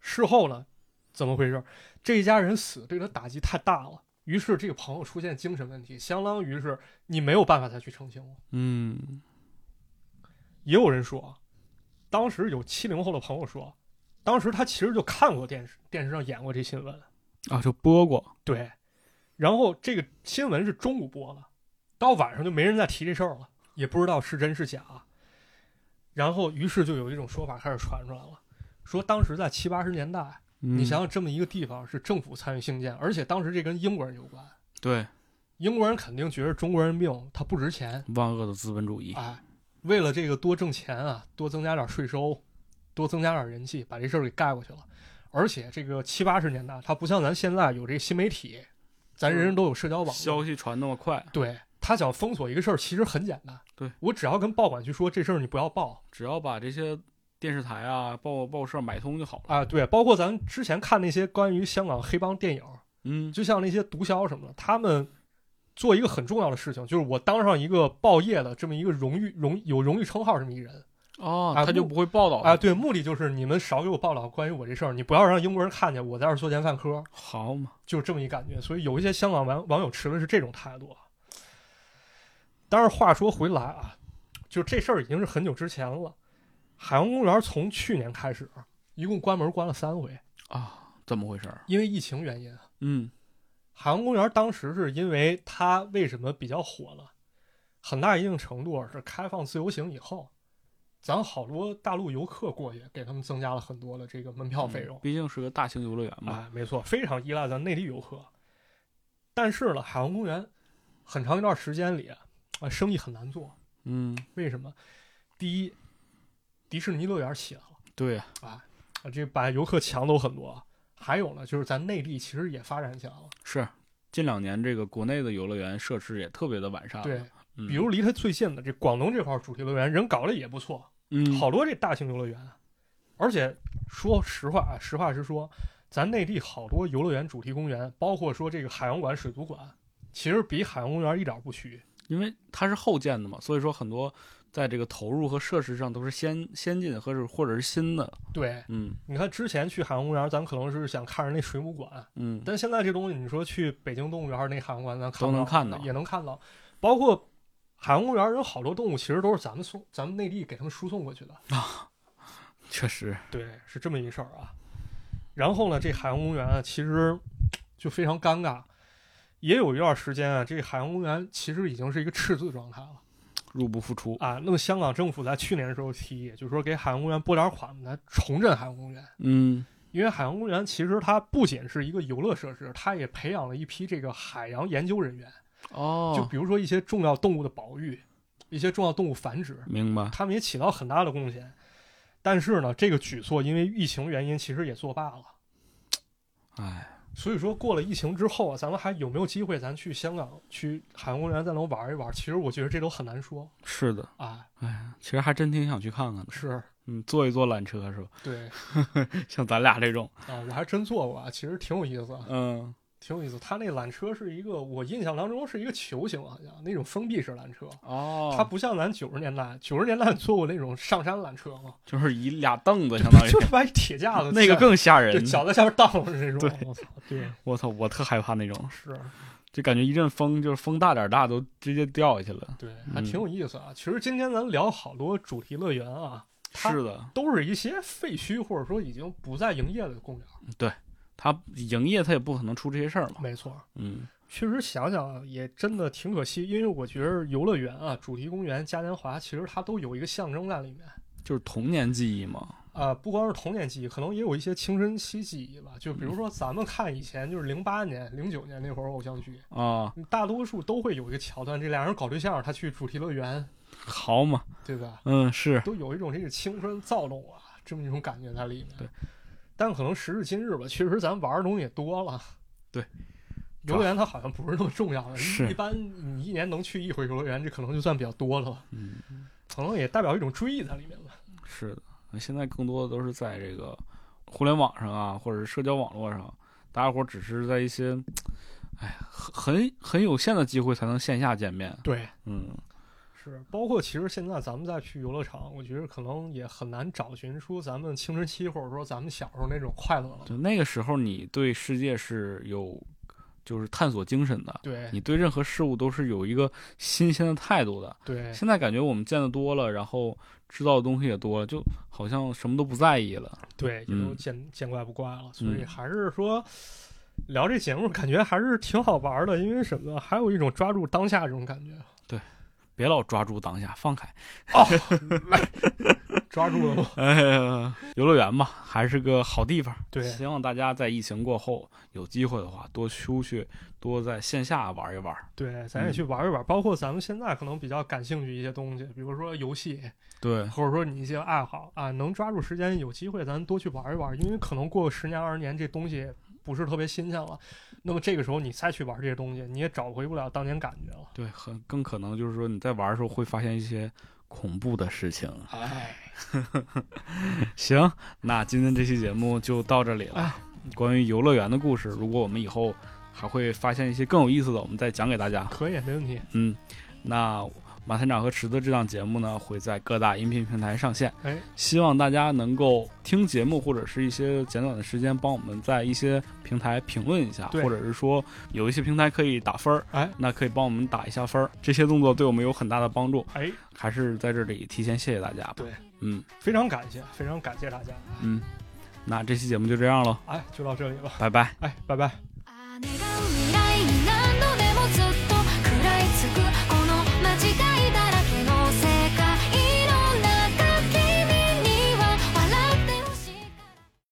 事后呢，怎么回事？这一家人死对他打击太大了，于是这个朋友出现精神问题，相当于是你没有办法再去澄清了。嗯，也有人说，当时有七零后的朋友说，当时他其实就看过电视，电视上演过这新闻，啊，就播过。对，然后这个新闻是中午播的，到晚上就没人再提这事儿了，也不知道是真是假。然后，于是就有一种说法开始传出来了，说当时在七八十年代，嗯。你想想这么一个地方是政府参与兴建，而且当时这跟英国人有关，对。英国人肯定觉得中国人命它不值钱，万恶的资本主义，哎，为了这个多挣钱啊，多增加点税收，多增加点人气，把这事儿给盖过去了。而且这个七八十年代，它不像咱现在有这个新媒体，咱人人都有社交网络，消息传那么快，对他想封锁一个事儿，其实很简单。对。我只要跟报馆去说这事儿，你不要报只要把这些电视台啊、报报社买通就好了。啊。对，包括咱之前看那些关于香港黑帮电影，嗯，就像那些毒枭什么的，他们做一个很重要的事情，就是我当上一个报业的这么一个荣誉荣有荣誉称号这么一人哦，啊他就不会报道啊。对，目的就是你们少给我报道关于我这事儿，你不要让英国人看见我在这儿作奸犯科。好嘛，就是这么一感觉。所以有一些香港网网友持的是这种态度。啊但是话说回来啊，就这事儿已经是很久之前了。海洋公园从去年开始，一共关门关了三回，啊，怎么回事？因为疫情原因。啊嗯海洋公园当时是因为它为什么比较火了？很大一定程度是开放自由行以后，咱好多大陆游客过去，给他们增加了很多的这个门票费用。毕竟是个大型游乐园嘛。哎，没错，非常依赖咱内地游客。但是呢，海洋公园很长一段时间里啊，生意很难做。嗯，为什么？第一，迪士尼乐园起来了对啊，啊，这把游客抢走很多。还有呢，就是咱内地其实也发展起来了。是近两年这个国内的游乐园设施也特别的完善。对，嗯，比如离它最近的这广东这块主题乐园，人搞得也不错，嗯，好多这大型游乐园。而且说实话啊，实话实说，咱内地好多游乐园主题公园，包括说这个海洋馆、水族馆，其实比海洋公园一点儿不虚。因为它是后建的嘛，所以说很多在这个投入和设施上都是先先进或者或者是新的。对，嗯你看之前去海洋公园，咱可能是想看着那水母馆，嗯，但现在这东西，你说去北京动物园那海洋馆，咱看都能看到也能看到。包括海洋公园有好多动物，其实都是咱们送咱们内地给他们输送过去的啊。确实，对，是这么一事儿啊。然后呢，这海洋公园啊，其实就非常尴尬。也有一段时间啊，这海洋公园其实已经是一个赤字状态了入不敷出。啊。那么香港政府在去年的时候提议，就是说给海洋公园拨点款来重振海洋公园。嗯因为海洋公园其实它不仅是一个游乐设施，它也培养了一批这个海洋研究人员。哦就哦，比如说一些重要动物的保育，一些重要动物繁殖，明白。他们也起到很大的贡献。但是呢，这个举措因为疫情原因，其实也作罢了。哎，所以说，过了疫情之后啊，咱们还有没有机会咱去香港、去海洋公园再能玩一玩？其实我觉得这都很难说是的，哎。哎，其实还真挺想去看看的。是嗯，坐一坐缆车是吧？对 像咱俩这种，啊，我还真坐过啊，其实挺有意思，嗯，挺有意思。它那缆车是一个，我印象当中是一个球形，好像那种封闭式缆车。哦，它不像咱九十年代，九十年代坐过那种上山缆车吗？就是一俩凳子，相当于就是把一铁架子那个更吓对人。脚在下面荡着那种。对我操，对，我操，我特害怕那种，是就感觉一阵风，就是风大点儿大都直接掉下去了。对，还挺有意思啊。其实今天咱聊好多主题乐园啊，是的，都是一些废墟或者说已经不再营业的公园。它营业他也不可能出这些事儿嘛。没错，嗯，确实想想也真的挺可惜，因为我觉得游乐园啊、主题公园、嘉年华，其实它都有一个象征在里面。就是童年记忆嘛。啊、不光是童年记忆，可能也有一些青春期记忆吧。就比如说咱们看以前就是零八年、零九年那会儿偶像剧，啊，大多数都会有一个桥段，这俩人搞对象，他去主题乐园，好嘛，对吧？嗯，是，都有一种这个青春躁动啊，这么一种感觉在里面。对，但可能时至今日吧，确实咱玩的东西也多了。对，游乐园它好像不是那么重要了。是一般你一年能去一回游乐园，这可能就算比较多了。嗯，可能也代表一种追忆在里面吧。是的。现在更多的都是在这个互联网上啊，或者是社交网络上，大家伙儿只是在一些，哎，很很很有限的机会才能线下见面。对，嗯，是。包括其实现在咱们再去游乐场，我觉得可能也很难找寻出咱们青春期或者说咱们小时候那种快乐了。就那个时候，你对世界是有就是探索精神的，对你对任何事物都是有一个新鲜的态度的。对现在感觉我们见的多了，然后知道的东西也多了，就好像什么都不在意了。对，也都嗯见、见怪不怪了。所以嗯还是说。聊这节目感觉还是挺好玩的，因为什么呢？还有一种抓住当下这种感觉。别老抓住当下，放开哦。抓住了吗？哎呀，游乐园吧，还是个好地方。对希望大家在疫情过后有机会的话，多出去，多在线下玩一玩。对，咱也去玩一玩。包括咱们现在可能比较感兴趣一些东西，比如说游戏，对，或者说你一些爱好啊，能抓住时间，有机会咱多去玩一玩。因为可能过个十年二十年，这东西不是特别新鲜了。那么这个时候你再去玩这些东西，你也找回不了当年感觉了。对，很更可能就是说你在玩的时候会发现一些恐怖的事情。哎，行，那今天这期节目就到这里了。哎关于游乐园的故事，如果我们以后还会发现一些更有意思的，我们再讲给大家。可以，没问题。嗯，那马团长和池子这档节目呢，会在各大音频平台上线。哎，希望大家能够听节目，或者是一些简短的时间，帮我们在一些平台评论一下，或者是说有一些平台可以打分儿。哎，那可以帮我们打一下分儿，这些动作对我们有很大的帮助。哎，还是在这里提前谢谢大家。对，嗯，非常感谢，非常感谢大家。嗯，那这期节目就这样了，哎，就到这里了，拜拜，哎，拜拜。